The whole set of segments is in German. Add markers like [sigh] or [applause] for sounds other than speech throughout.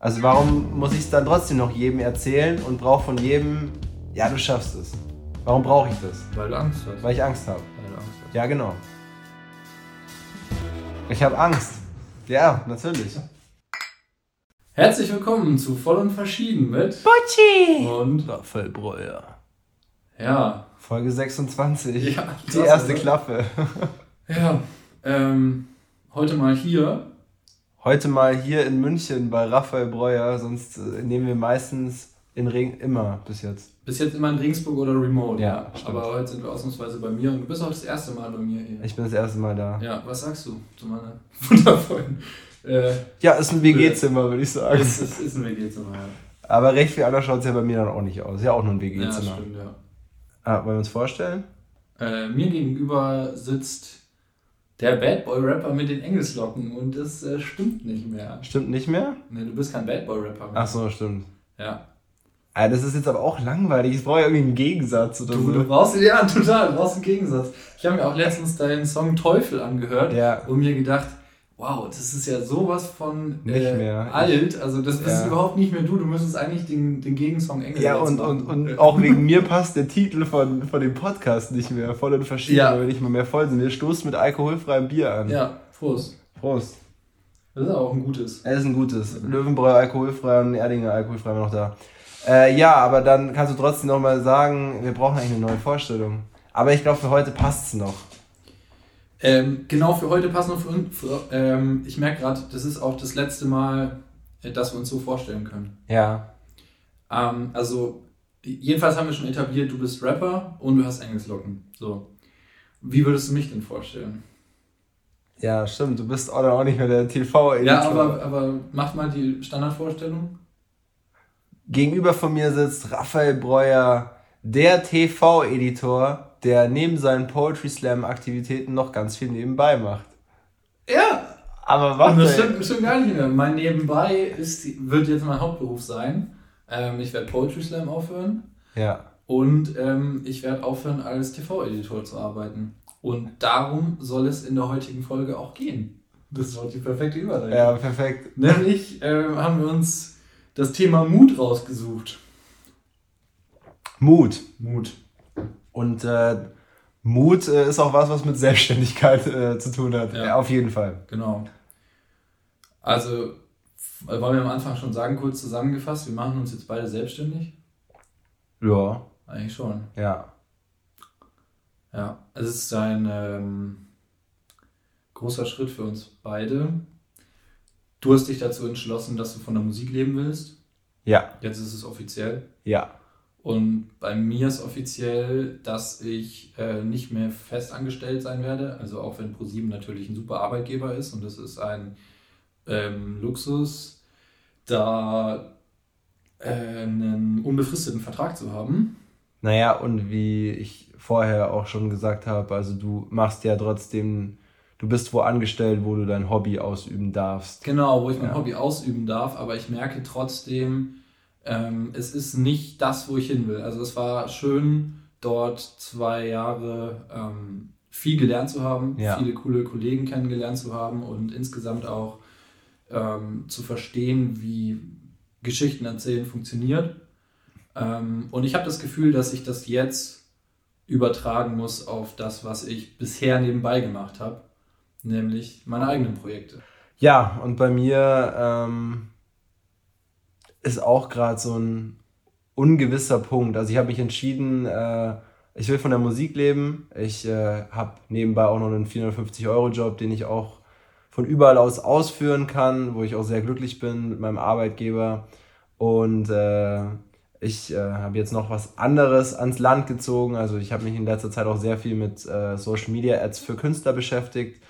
Also warum muss ich es dann trotzdem noch jedem erzählen und brauche von jedem, ja, du schaffst es. Warum brauche ich das? Weil du Angst hast. Weil ich Angst habe. Weil du Angst hast. Ja, genau. Ich habe Angst. Ja, natürlich. Herzlich willkommen zu Voll und Verschieden mit Butchi! und Raphael Breuer. ja, Folge 26. Ja, Die erste? Klappe. ja, ähm, heute mal hier. Heute mal hier in München bei Raphael Breuer, sonst äh, nehmen wir meistens in Regen immer bis jetzt. Bis jetzt immer in Regensburg oder Remote. Ja, stimmt. Aber heute sind wir ausnahmsweise bei mir und du bist auch das erste Mal bei mir hier. Ich bin das erste Mal da. Ja, was sagst du zu meiner [laughs] wundervollen? Äh, Ja, ist ein WG-Zimmer, würde ich sagen. es, es ist ein WG-Zimmer. Ja, Aber recht viel anders schaut es ja bei mir dann auch nicht aus. Ist ja auch nur ein ja WG-Zimmer. stimmt, ja. ah, wollen wir uns vorstellen? Äh, mir gegenüber sitzt der Bad Boy Rapper mit den Engelslocken und das äh, stimmt nicht mehr. Stimmt nicht mehr? Ne, du bist kein Bad Boy Rapper mehr. Ach so, stimmt. Ja. Ah, das ist jetzt aber auch langweilig. Ich brauche ja irgendwie einen Gegensatz oder Du, so. du brauchst ja [laughs] total, du brauchst einen Gegensatz. Ich habe mir auch letztens deinen Song Teufel angehört Ja. und mir gedacht, wow, das ist ja sowas von Nicht äh, mehr. alt. Also das bist Ja. überhaupt nicht mehr du. Du müsstest eigentlich den, den Gegensong Engel Ja, und, machen. und, und auch wegen mir passt der Titel von, von dem Podcast nicht mehr. Voll und verschieden, Ja. weil wir nicht mal mehr voll sind. Wir stoßen mit alkoholfreiem Bier an. Ja, Prost. Prost. Das ist auch ein gutes. Es ist ein gutes. Löwenbräu alkoholfrei und Erdinger alkoholfrei noch da. Äh, ja, aber dann kannst du trotzdem noch mal sagen, wir brauchen eigentlich eine neue Vorstellung. Aber ich glaube, für heute passt es noch. Ähm, genau, für heute passen wir für uns. Für, ähm, ich merke gerade, das ist auch das letzte Mal, äh, dass wir uns so vorstellen können. Ja. Ähm, also, jedenfalls haben wir schon etabliert, du bist Rapper und du hast Engelslocken. So. Wie würdest du mich denn vorstellen? Ja, stimmt. Du bist auch, auch nicht mehr der TV-Editor. Ja, aber, aber mach mal die Standardvorstellung. Gegenüber von mir sitzt Raphael Breuer, der TV-Editor, der neben seinen Poetry Slam-Aktivitäten noch ganz viel nebenbei macht. Ja, Aber was? das stimmt, stimmt gar nicht mehr. Mein Nebenbei ist, wird jetzt mein Hauptberuf sein. Ähm, ich werde Poetry Slam aufhören. Ja. Und ähm, ich werde aufhören, als TV-Editor zu arbeiten. Und darum soll es in der heutigen Folge auch gehen. Das war die perfekte Überleitung. Ja, perfekt. Nämlich äh, haben wir uns das Thema Mut rausgesucht. Mut. Mut. Und äh, Mut äh, ist auch was, was mit Selbstständigkeit äh, zu tun hat. Ja. Ja. auf jeden Fall. Genau. Also, f- wollen wir am Anfang schon sagen, kurz zusammengefasst, wir machen uns jetzt beide selbstständig? Ja. Eigentlich schon. Ja. Ja, es ist ein ähm, großer Schritt für uns beide. Du hast dich dazu entschlossen, dass du von der Musik leben willst. Ja. Jetzt ist es offiziell. Ja. Und bei mir ist offiziell, dass ich äh, nicht mehr fest angestellt sein werde. Also auch wenn ProSieben natürlich ein super Arbeitgeber ist und das ist ein ähm, Luxus, da äh, einen unbefristeten Vertrag zu haben. Naja, und wie ich vorher auch schon gesagt habe, also du machst ja trotzdem, du bist wo angestellt, wo du dein Hobby ausüben darfst. Genau, wo ich mein Ja. Hobby ausüben darf, aber ich merke trotzdem, ähm, es ist nicht das, wo ich hin will. Also es war schön, dort zwei Jahre ähm, viel gelernt zu haben, Ja. viele coole Kollegen kennengelernt zu haben und insgesamt auch ähm, zu verstehen, wie Geschichten erzählen funktioniert. Ähm, und ich habe das Gefühl, dass ich das jetzt übertragen muss auf das, was ich bisher nebenbei gemacht habe, nämlich meine eigenen Projekte. Ja, und bei mir ähm, ist auch gerade so ein ungewisser Punkt. Also ich habe mich entschieden, äh, ich will von der Musik leben. Ich äh, habe nebenbei auch noch einen 450-Euro-Job, den ich auch von überall aus ausführen kann, wo ich auch sehr glücklich bin mit meinem Arbeitgeber. Und äh, ich äh, habe jetzt noch was anderes ans Land gezogen. Also ich habe mich in letzter Zeit auch sehr viel mit äh, Social Media Ads für Künstler beschäftigt.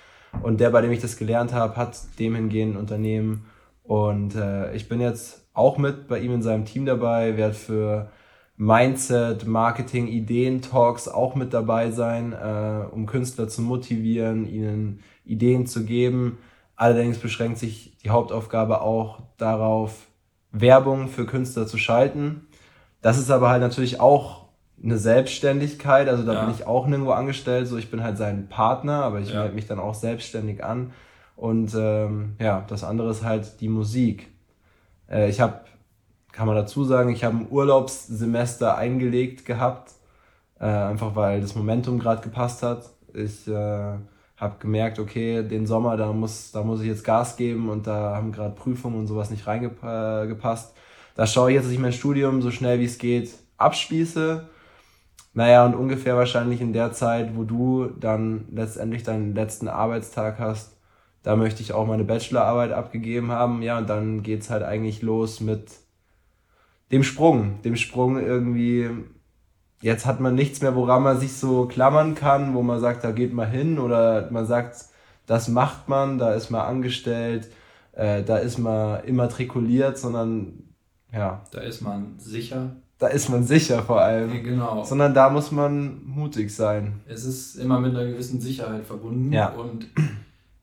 Und der, bei dem ich das gelernt habe, hat dem hingehend ein Unternehmen. Und äh, ich bin jetzt auch mit bei ihm in seinem Team dabei, werde für Mindset, Marketing, Ideen, Talks auch mit dabei sein, äh, um Künstler zu motivieren, ihnen Ideen zu geben. Allerdings beschränkt sich die Hauptaufgabe auch darauf, Werbung für Künstler zu schalten. Das ist aber halt natürlich auch eine Selbstständigkeit, also da Ja. bin ich auch nirgendwo angestellt, so ich bin halt sein Partner, aber ich Ja. melde mich dann auch selbstständig an. Und ähm, ja, das andere ist halt die Musik. Äh, ich habe, kann man dazu sagen, ich habe ein Urlaubssemester eingelegt gehabt, äh, einfach weil das Momentum gerade gepasst hat. Ich äh, habe gemerkt, okay, den Sommer, da muss, da muss ich jetzt Gas geben und da haben gerade Prüfungen und sowas nicht reingepasst. Da schaue ich jetzt, dass ich mein Studium so schnell wie es geht abspieße. Naja, und ungefähr wahrscheinlich in der Zeit, wo du dann letztendlich deinen letzten Arbeitstag hast, da möchte ich auch meine Bachelorarbeit abgegeben haben. Ja, und dann geht's halt eigentlich los mit dem Sprung. Dem Sprung irgendwie, jetzt hat man nichts mehr, woran man sich so klammern kann, wo man sagt, da geht man hin oder man sagt, das macht man, da ist man angestellt, äh, da ist man immatrikuliert, sondern ja. Da ist man sicher. Da ist man sicher vor allem. Ja, genau. Sondern da muss man mutig sein. Es ist immer mit einer gewissen Sicherheit verbunden. Ja. Und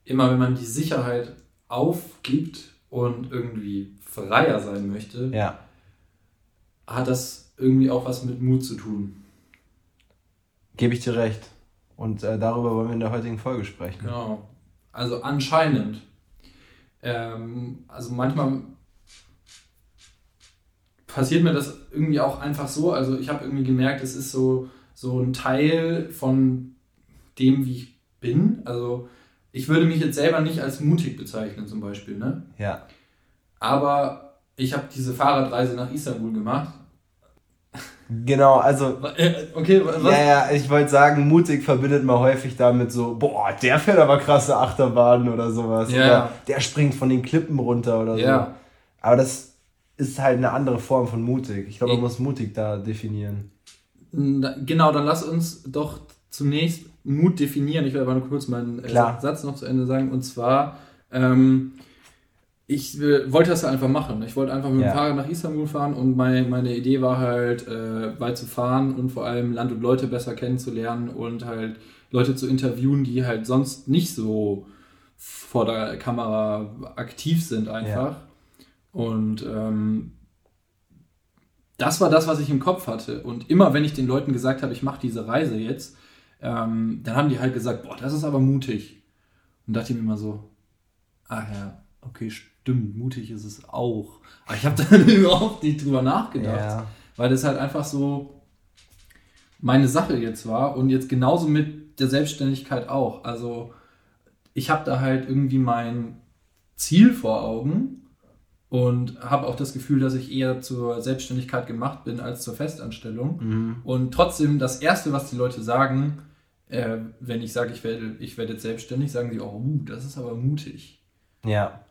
immer wenn man die Sicherheit aufgibt und irgendwie freier sein möchte, ja. hat das irgendwie auch was mit Mut zu tun. Gebe ich dir recht. Und äh, darüber wollen wir in der heutigen Folge sprechen. Genau. Also anscheinend. Ähm, also manchmal passiert mir das irgendwie auch einfach so. Also ich habe irgendwie gemerkt, es ist so, so ein Teil von dem, wie ich bin. Also ich würde mich jetzt selber nicht als mutig bezeichnen zum Beispiel. Ne? Ja. Aber ich habe diese Fahrradreise nach Istanbul gemacht. Genau, also. Äh, okay, was? Ja, ja, ich wollte sagen, mutig verbindet man häufig damit so, boah, der fährt aber krasse Achterbahnen oder sowas. Ja. Oder der springt von den Klippen runter oder ja. so. Aber das ist halt eine andere Form von mutig. Ich glaube, man muss mutig da definieren. Genau, dann lass uns doch zunächst Mut definieren. Ich werde aber nur kurz meinen äh, Satz noch zu Ende sagen. Und zwar, ähm, ich äh, wollte das ja einfach machen. Ich wollte einfach mit dem Fahrrad nach Istanbul fahren und mein, meine Idee war halt, äh, weit zu fahren und vor allem Land und Leute besser kennenzulernen und halt Leute zu interviewen, die halt sonst nicht so vor der Kamera aktiv sind einfach. Ja. Und ähm, das war das, was ich im Kopf hatte. Und immer, wenn ich den Leuten gesagt habe, ich mache diese Reise jetzt, ähm, dann haben die halt gesagt, boah, das ist aber mutig. Und dachte ich mir immer so, ah ja, okay, stimmt, mutig ist es auch. Aber ich habe [laughs] dann überhaupt nicht drüber nachgedacht, ja. weil das halt einfach so meine Sache jetzt war und jetzt genauso mit der Selbstständigkeit auch. Also ich habe da halt irgendwie mein Ziel vor Augen und habe auch das Gefühl, dass ich eher zur Selbstständigkeit gemacht bin als zur Festanstellung. Mhm. Und trotzdem, das Erste, was die Leute sagen, äh, wenn ich sage, ich werde, ich werde jetzt selbstständig, sagen sie, oh, uh, das ist aber mutig. Ja.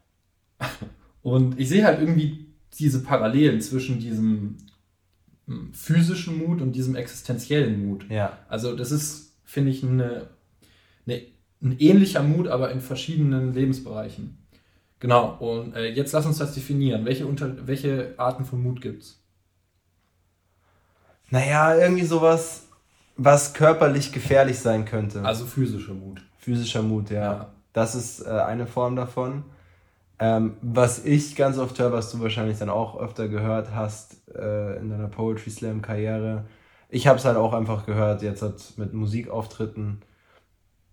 [laughs] Und ich sehe halt irgendwie diese Parallelen zwischen diesem hm, physischen Mut und diesem existenziellen Mut. Ja. Also das ist, finde ich, eine, eine, ein ähnlicher Mut, aber in verschiedenen Lebensbereichen. Genau, und äh, jetzt lass uns das definieren. Welche, unter, welche Arten von Mut gibt es? Naja, irgendwie sowas, was körperlich gefährlich sein könnte. Also physischer Mut. Physischer Mut, ja. ja. Das ist äh, eine Form davon. Ähm, was ich ganz oft höre, was du wahrscheinlich dann auch öfter gehört hast äh, in deiner Poetry Slam Karriere. Ich habe es halt auch einfach gehört, jetzt hat mit Musikauftritten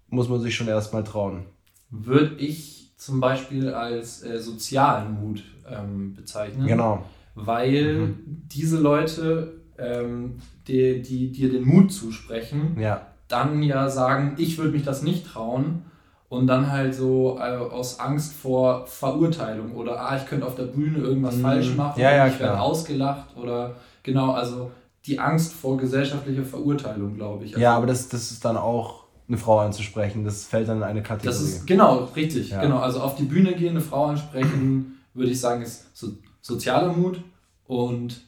muss man sich schon erstmal trauen. Würde ich zum Beispiel als äh, sozialen Mut ähm, bezeichnen. Genau. Weil mhm. diese Leute, ähm, die, die dir den Mut zusprechen, ja. dann ja sagen, ich würde mich das nicht trauen und dann halt so äh, aus Angst vor Verurteilung oder ah, ich könnte auf der Bühne irgendwas mhm. falsch machen, ja, ja, ich werde ausgelacht oder genau, also die Angst vor gesellschaftlicher Verurteilung, glaube ich. Also, ja, aber das, das ist dann auch eine Frau anzusprechen. Das fällt dann in eine Kategorie. Das ist genau, richtig. Genau. Also auf die Bühne gehen, eine Frau ansprechen, würde ich sagen, ist so sozialer Mut und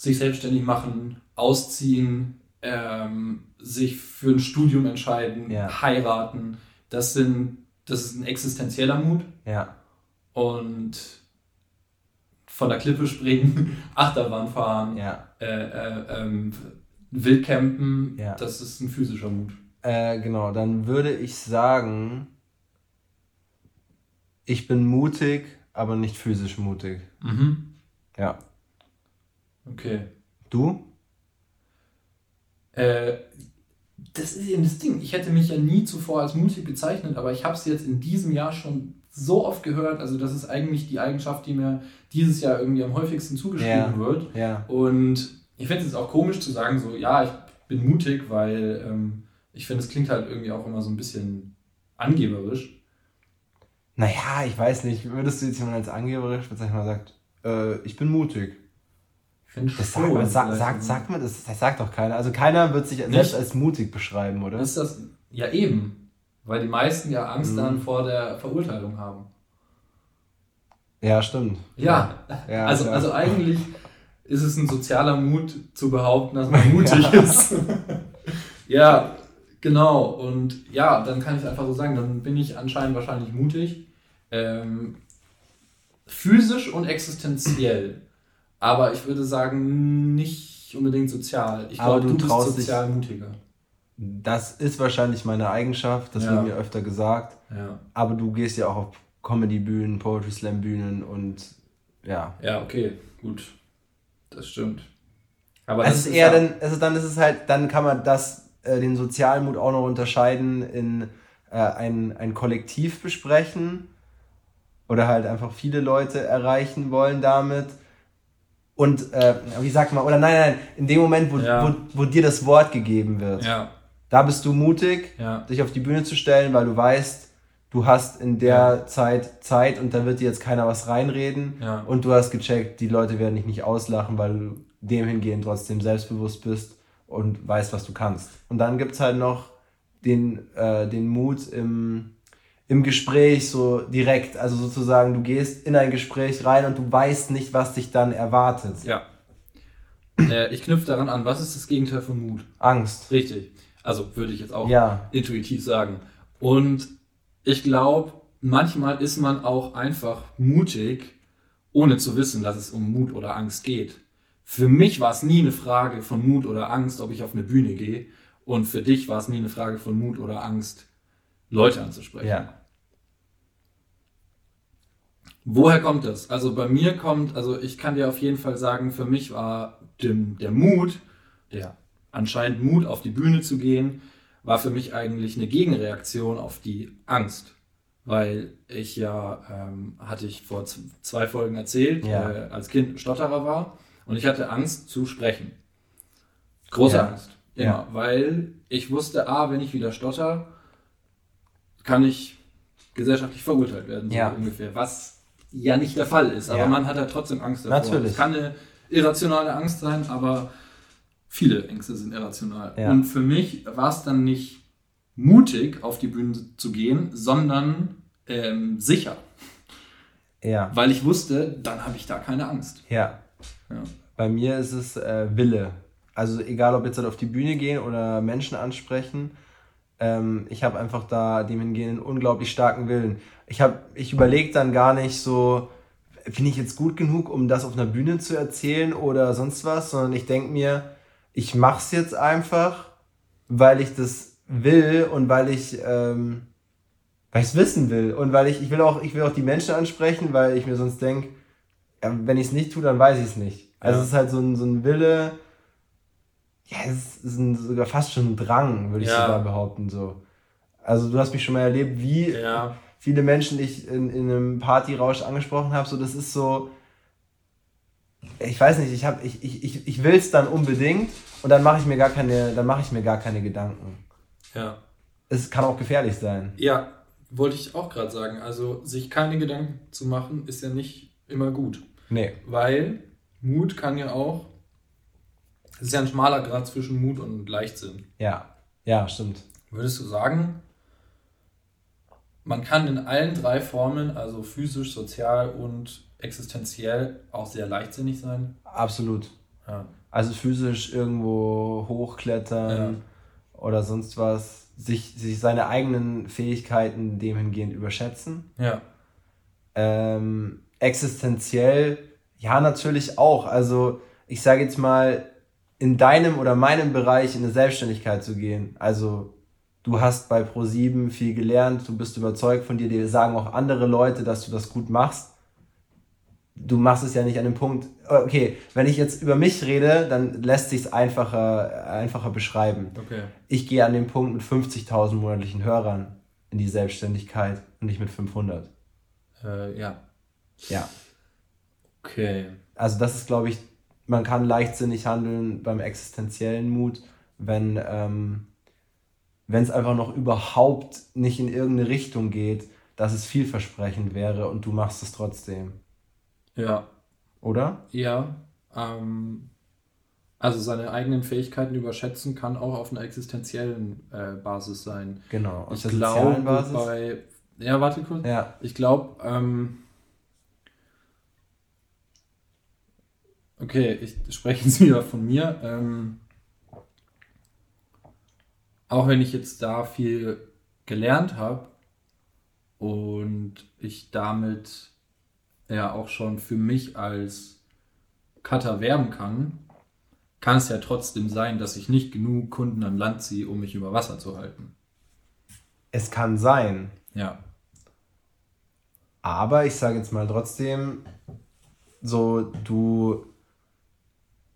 sich selbstständig machen, ausziehen, ähm, sich für ein Studium entscheiden, ja. heiraten. Das sind, das ist ein existenzieller Mut. Ja. Und von der Klippe springen, [laughs] Achterbahn fahren, ja. äh, äh, ähm, Wildcampen, ja. das ist ein physischer Mut. Äh, genau, dann würde ich sagen, ich bin mutig, aber nicht physisch mutig. Mhm. Ja. Okay. Du? Äh, das ist eben das Ding. Ich hätte mich ja nie zuvor als mutig bezeichnet, aber ich habe es jetzt in diesem Jahr schon so oft gehört. Also das ist eigentlich die Eigenschaft, die mir dieses Jahr irgendwie am häufigsten zugeschrieben Ja. wird. Ja. Und ich finde es jetzt auch komisch zu sagen, so, ja, ich bin mutig, weil ähm, ich finde, es klingt halt irgendwie auch immer so ein bisschen angeberisch. Naja, ich weiß nicht. Würdest du jetzt jemand als angeberisch bezeichnen, der sagt, äh, ich bin mutig? Finde Das schon sagt, sag, vielleicht. sagt, sagt man das? Das sagt doch keiner. Also keiner wird sich selbst als mutig beschreiben, oder? Ist das ja eben, weil die meisten ja Angst Mhm. dann vor der Verurteilung haben. Ja, stimmt. Ja, Ja, [laughs] also, klar. also eigentlich ist es ein sozialer Mut zu behaupten, dass man [laughs] mutig ist. [laughs] ja, genau. Und ja, dann kann ich einfach so sagen, dann bin ich anscheinend wahrscheinlich mutig. Ähm, physisch und existenziell. Aber ich würde sagen, nicht unbedingt sozial. Ich glaube, du du, bist sozial mutiger. Das ist wahrscheinlich meine Eigenschaft, das Ja. wird mir öfter gesagt. Ja. Aber du gehst ja auch auf Comedy-Bühnen, Poetry Slam-Bühnen und ja. ja, okay, gut. Das stimmt. Aber es das ist eher dann, also dann ist es halt, dann kann man das, äh, den Sozialmut auch noch unterscheiden in äh, ein, ein Kollektiv besprechen oder halt einfach viele Leute erreichen wollen damit. Und äh, wie sagt man, oder nein, nein, in dem Moment, wo, Ja. wo, wo dir das Wort gegeben wird, Ja, da bist du mutig, ja. dich auf die Bühne zu stellen, weil du weißt, du hast in der Zeit Zeit und da wird dir jetzt keiner was reinreden und du hast gecheckt, die Leute werden dich nicht auslachen, weil du dem hingehend trotzdem selbstbewusst bist und weißt, was du kannst. Und dann gibt's halt noch den, äh, den Mut im, im Gespräch so direkt, also sozusagen, du gehst in ein Gespräch rein und du weißt nicht, was dich dann erwartet. Ja. Äh, ich knüpfe daran an, was ist das Gegenteil von Mut? Angst. Richtig. Also würde ich jetzt auch Ja. intuitiv sagen. Und ich glaube, manchmal ist man auch einfach mutig, ohne zu wissen, dass es um Mut oder Angst geht. Für mich war es nie eine Frage von Mut oder Angst, ob ich auf eine Bühne gehe. Und für dich war es nie eine Frage von Mut oder Angst, Leute anzusprechen. Ja. Woher kommt das? Also bei mir kommt, also ich kann dir auf jeden Fall sagen, für mich war dem, der Mut, der anscheinend Mut auf die Bühne zu gehen, war für mich eigentlich eine Gegenreaktion auf die Angst. Weil ich ja, ähm, hatte ich vor zwei Folgen erzählt, Ja. äh, als Kind Stotterer war und ich hatte Angst zu sprechen. Große Ja. Angst. Immer. Ja. Weil ich wusste, ah, wenn ich wieder stotter, kann ich gesellschaftlich verurteilt werden, so Ja. ungefähr. Was ja nicht der Fall ist, aber Ja. man hat ja trotzdem Angst davor. Natürlich. Es kann eine irrationale Angst sein, aber viele Ängste sind irrational. Ja. Und für mich war es dann nicht mutig, auf die Bühne zu gehen, sondern ähm, sicher. Ja. Weil ich wusste, dann habe ich da keine Angst. Ja. Ja. Bei mir ist es äh, Wille. Also egal, ob jetzt halt auf die Bühne gehen oder Menschen ansprechen, ähm, ich habe einfach da demhingehend einen unglaublich starken Willen. Ich habe, ich überlege dann gar nicht so, bin ich jetzt gut genug, um das auf einer Bühne zu erzählen oder sonst was, sondern ich denke mir, ich mach's jetzt einfach, weil ich das will und weil ich ähm, weil ich es wissen will und weil ich ich will auch ich will auch die Menschen ansprechen, weil ich mir sonst denke, wenn ich es nicht tue, dann weiß ich es nicht. Also Ja. es ist halt so ein, so ein Wille, ja, es ist ein, sogar fast schon ein Drang, würde ich Ja. sogar behaupten. So. Also du hast mich schon mal erlebt, wie Ja. viele Menschen ich in, in einem Partyrausch angesprochen habe. So, das ist so, ich weiß nicht, ich, hab, ich, ich, ich, ich will es dann unbedingt und dann mache ich mir gar keine, dann mache ich mir gar keine Gedanken. Ja. Es kann auch gefährlich sein. Ja, wollte ich auch gerade sagen. Also sich keine Gedanken zu machen, ist ja nicht immer gut. Nee. Weil Mut kann ja auch, es ist ja ein schmaler Grad zwischen Mut und Leichtsinn. Ja. Ja, stimmt. Würdest du sagen, man kann in allen drei Formen, also physisch, sozial und existenziell, auch sehr leichtsinnig sein? Absolut. Ja. Also physisch irgendwo hochklettern oder sonst was, sich, sich seine eigenen Fähigkeiten dem hingehend überschätzen. Ja. Ähm, existenziell, ja, natürlich auch. Also, ich sage jetzt mal, in deinem oder meinem Bereich in eine Selbstständigkeit zu gehen. Also, du hast bei Pro7 viel gelernt, du bist überzeugt von dir, dir sagen auch andere Leute, dass du das gut machst. Du machst es ja nicht an dem Punkt, okay, wenn ich jetzt über mich rede, dann lässt sich es einfacher, einfacher beschreiben. Okay. Ich gehe an den Punkt mit 50.000 monatlichen Hörern in die Selbstständigkeit und nicht mit 500. Äh, ja. Ja. Okay. Also das ist, glaube ich, man kann leichtsinnig handeln beim existenziellen Mut, wenn ähm, es einfach noch überhaupt nicht in irgendeine Richtung geht, dass es vielversprechend wäre und du machst es trotzdem. Ja. Oder? Ja. Ähm, also seine eigenen Fähigkeiten überschätzen kann auch auf einer existenziellen äh, Basis sein. Genau. Auf ich glaube, bei. Ja, warte kurz. Ja. Ich glaube, ähm, okay, ich spreche jetzt [laughs] wieder von mir. Ähm, auch wenn ich jetzt da viel gelernt habe und ich damit ja auch schon für mich als Cutter werben kann, kann es ja trotzdem sein, dass ich nicht genug Kunden an Land ziehe, um mich über Wasser zu halten. Es kann sein. Ja. Aber ich sage jetzt mal trotzdem, so du,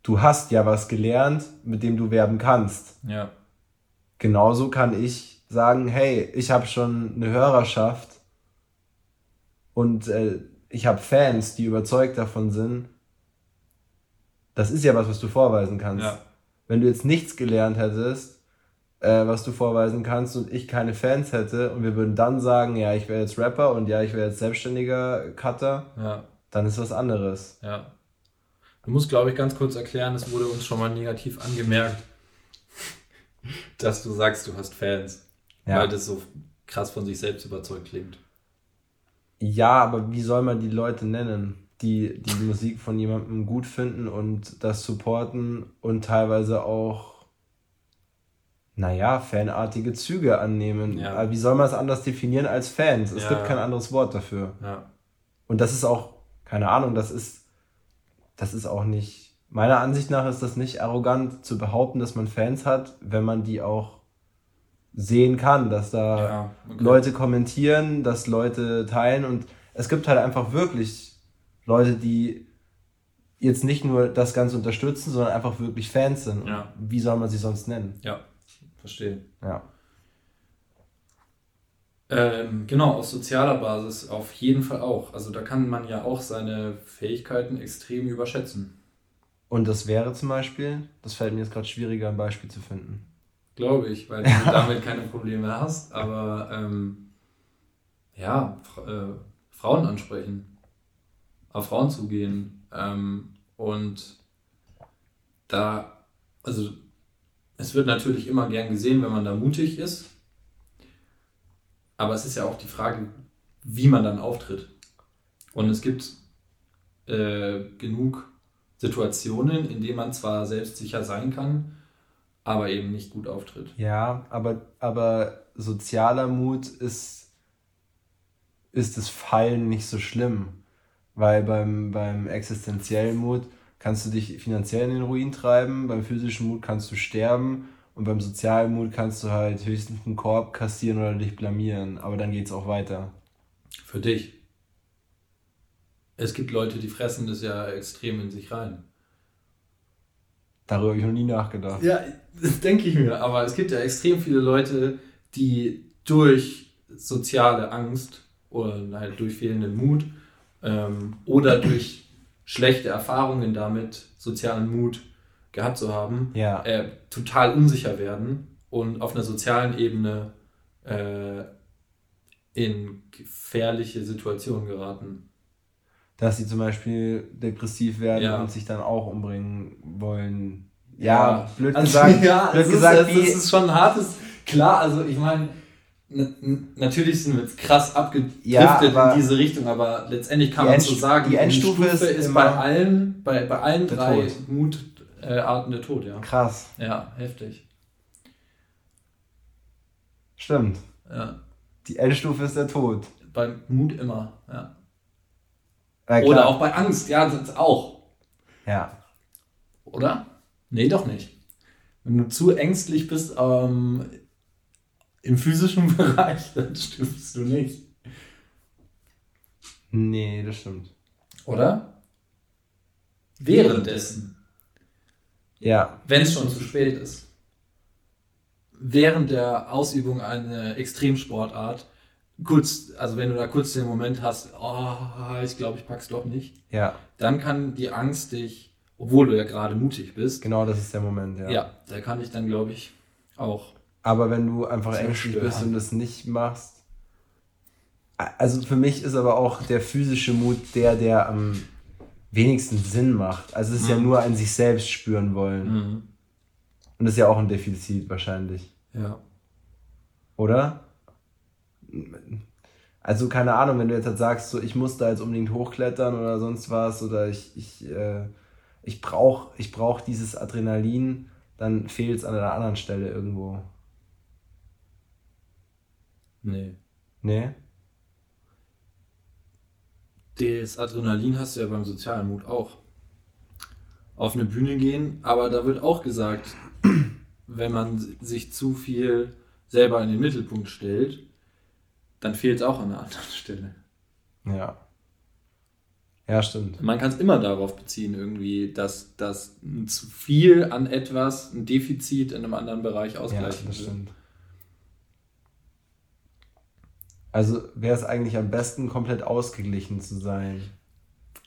du hast ja was gelernt, mit dem du werben kannst. Ja. Genauso kann ich sagen, hey, ich habe schon eine Hörerschaft und äh, ich habe Fans, die überzeugt davon sind. Das ist ja was, was du vorweisen kannst. Ja. Wenn du jetzt nichts gelernt hättest, äh, was du vorweisen kannst und ich keine Fans hätte und wir würden dann sagen, ja, ich wäre jetzt Rapper und ja, ich wäre jetzt selbstständiger Cutter, Ja. dann ist was anderes. Ja. Du musst, glaube ich, ganz kurz erklären, es wurde uns schon mal negativ angemerkt, dass du sagst, du hast Fans. Ja. Weil das so krass von sich selbst überzeugt klingt. Ja, aber wie soll man die Leute nennen, die die Musik von jemandem gut finden und das supporten und teilweise auch, naja, fanartige Züge annehmen? Ja. Aber Wie soll man es anders definieren als Fans? Es Ja. gibt kein anderes Wort dafür. Ja. Und das ist auch, keine Ahnung, das ist, das ist auch nicht, meiner Ansicht nach ist das nicht arrogant zu behaupten, dass man Fans hat, wenn man die auch sehen kann, dass da Ja, okay. Leute kommentieren, dass Leute teilen und es gibt halt einfach wirklich Leute, die jetzt nicht nur das Ganze unterstützen, sondern einfach wirklich Fans sind. Ja. Wie soll man sie sonst nennen? Ja, verstehe. Ja. Ähm, genau, auf sozialer Basis auf jeden Fall auch. Also da kann man ja auch seine Fähigkeiten extrem überschätzen. Und das wäre zum Beispiel, das fällt mir jetzt gerade schwieriger, ein Beispiel zu finden. Glaube ich, weil du [laughs] damit keine Probleme hast. Aber ähm, ja, äh, Frauen ansprechen, auf Frauen zugehen. Ähm, und da, also es wird natürlich immer gern gesehen, wenn man da mutig ist. Aber es ist ja auch die Frage, wie man dann auftritt. Und es gibt äh, genug Situationen, in denen man zwar selbstsicher sein kann, aber eben nicht gut auftritt. Ja, aber, aber sozialer Mut ist, ist das Fallen nicht so schlimm. Weil beim, beim existenziellen Mut kannst du dich finanziell in den Ruin treiben, beim physischen Mut kannst du sterben und beim sozialen Mut kannst du halt höchstens einen Korb kassieren oder dich blamieren. Aber dann geht's auch weiter. Für dich. Es gibt Leute, die fressen das ja extrem in sich rein. Darüber habe ich noch nie nachgedacht. Ja, das denke ich mir. Aber es gibt ja extrem viele Leute, die durch soziale Angst oder halt durch fehlenden Mut ähm, oder durch schlechte Erfahrungen damit, sozialen Mut gehabt zu haben, Ja. äh, total unsicher werden und auf einer sozialen Ebene äh, in gefährliche Situationen geraten. Dass sie zum Beispiel depressiv werden Ja. und sich dann auch umbringen wollen. Ja, blöd Also, gesagt. [laughs] ja, blöd es gesagt, ist, es ist schon ein hartes. Klar, also ich meine, natürlich sind wir jetzt krass abgedriftet Ja, in diese Richtung, aber letztendlich kann man so sagen, die Endstufe ist ist immer bei allen, bei, bei allen drei Tod. Mutarten der Tod, ja. krass. Ja, heftig. Stimmt. Ja. Die Endstufe ist der Tod. Beim Mut immer, ja. Äh, klar. Oder auch bei Angst, ja, das auch. Ja. Oder? Nee, doch nicht. Wenn du zu ängstlich bist ähm, im physischen [laughs] Bereich, dann stirbst du nicht. Nee, das stimmt. Oder? Währenddessen, Ja. wenn es schon zu spät ist. Während der Ausübung einer Extremsportart kurz, also wenn du da kurz den Moment hast, oh, ich glaube, ich pack's doch nicht, Ja, dann kann die Angst dich, obwohl du ja gerade mutig bist, genau das ist der Moment, ja. ja, da kann ich dann, glaube ich, auch. Aber wenn du einfach ängstlich bist und das nicht machst. Also für mich ist aber auch der physische Mut der, der am wenigsten Sinn macht. Also es ist ja Mhm. nur ein sich selbst spüren wollen. Und das ist ja auch ein Defizit wahrscheinlich. Ja. Oder? Also keine Ahnung, wenn du jetzt halt sagst, so ich muss da jetzt unbedingt hochklettern oder sonst was oder ich, ich, äh, ich brauche ich brauch dieses Adrenalin, dann fehlt es an einer anderen Stelle irgendwo. Nee. Nee? Das Adrenalin hast du ja beim sozialen Mut auch. Auf eine Bühne gehen, aber da wird auch gesagt, wenn man sich zu viel selber in den Mittelpunkt stellt, dann fehlt es auch an einer anderen Stelle. Ja. Ja, stimmt. Man kann es immer darauf beziehen, irgendwie, dass, dass zu viel an etwas, ein Defizit in einem anderen Bereich Ja, ausgleichen das stimmt. Also wäre es eigentlich am besten, komplett ausgeglichen zu sein.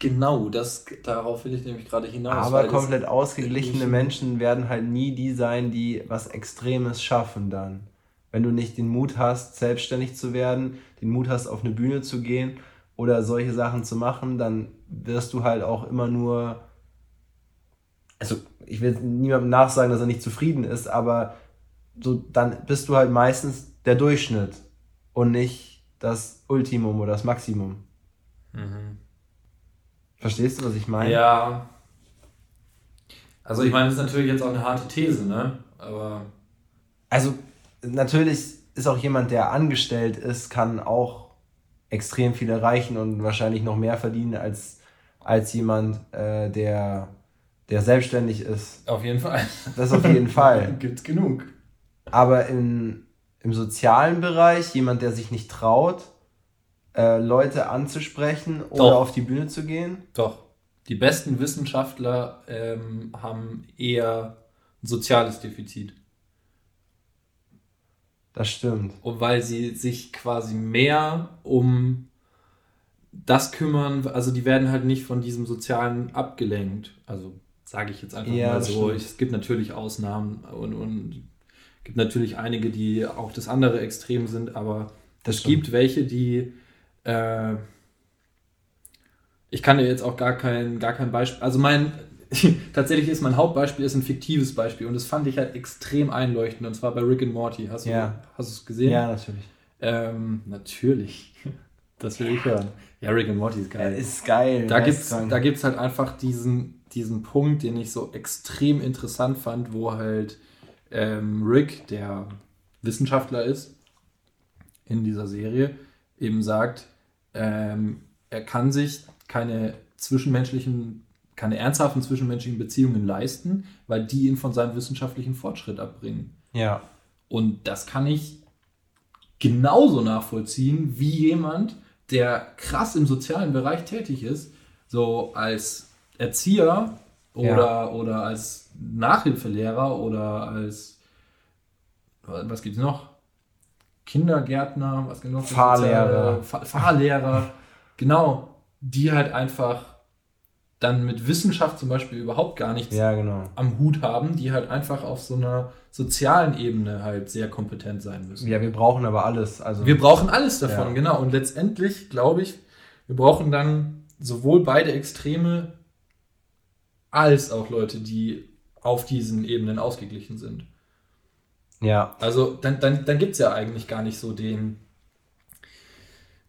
Genau, das, darauf will ich nämlich gerade hinaus. Aber komplett ausgeglichene Menschen werden halt nie die sein, die was Extremes schaffen dann. Wenn du nicht den Mut hast, selbstständig zu werden, den Mut hast, auf eine Bühne zu gehen oder solche Sachen zu machen, dann wirst du halt auch immer nur. Also, ich will niemandem nachsagen, dass er nicht zufrieden ist, aber so, dann bist du halt meistens der Durchschnitt und nicht das Ultimum oder das Maximum. Mhm. Verstehst du, was ich meine? Ja. Also ich meine, das ist natürlich jetzt auch eine harte These, ne? Aber Also natürlich ist auch jemand, der angestellt ist, kann auch extrem viel erreichen und wahrscheinlich noch mehr verdienen als, als jemand, äh, der, der selbstständig ist. auf jeden Fall. Das auf jeden Fall. [laughs] Gibt's genug. Aber in, im sozialen Bereich, jemand, der sich nicht traut, äh, Leute anzusprechen oder Doch. auf die Bühne zu gehen. Doch. Die besten Wissenschaftler ähm, haben eher ein soziales Defizit. Das stimmt. Und weil sie sich quasi mehr um das kümmern, also die werden halt nicht von diesem Sozialen abgelenkt. Also sage ich jetzt einfach Ja, mal so. stimmt. Es gibt natürlich Ausnahmen und, und gibt natürlich einige, die auch das andere Extrem sind, aber Das es gibt welche, die äh, ich kann dir jetzt auch gar kein, gar kein Beispiel, also mein [laughs] tatsächlich ist mein Hauptbeispiel ist ein fiktives Beispiel und das fand ich halt extrem einleuchtend und zwar bei Rick and Morty. Hast du Ja. hast du es gesehen? Ja, natürlich. Ähm, natürlich. [laughs] Das will ich hören. Ja, Rick and Morty ist geil. ist geil. da gibt es da gibt's halt einfach diesen, diesen Punkt, den ich so extrem interessant fand, wo halt ähm, Rick, der Wissenschaftler ist in dieser Serie, eben sagt, ähm, er kann sich keine zwischenmenschlichen, keine ernsthaften zwischenmenschlichen Beziehungen leisten, weil die ihn von seinem wissenschaftlichen Fortschritt abbringen. Ja. Und das kann ich genauso nachvollziehen wie jemand, der krass im sozialen Bereich tätig ist, so als Erzieher oder, Ja. oder als Nachhilfelehrer oder als, was gibt es noch? Kindergärtner, was genau? Fahrlehrer. Fahrlehrer, genau, die halt einfach dann mit Wissenschaft zum Beispiel überhaupt gar nichts Ja, genau. am Hut haben, die halt einfach auf so einer sozialen Ebene halt sehr kompetent sein müssen. Ja, wir brauchen aber alles. Also Wir brauchen alles davon, Ja. genau. Und letztendlich glaube ich, wir brauchen dann sowohl beide Extreme als auch Leute, die auf diesen Ebenen ausgeglichen sind. ja, Also dann, dann, dann gibt es ja eigentlich gar nicht so den,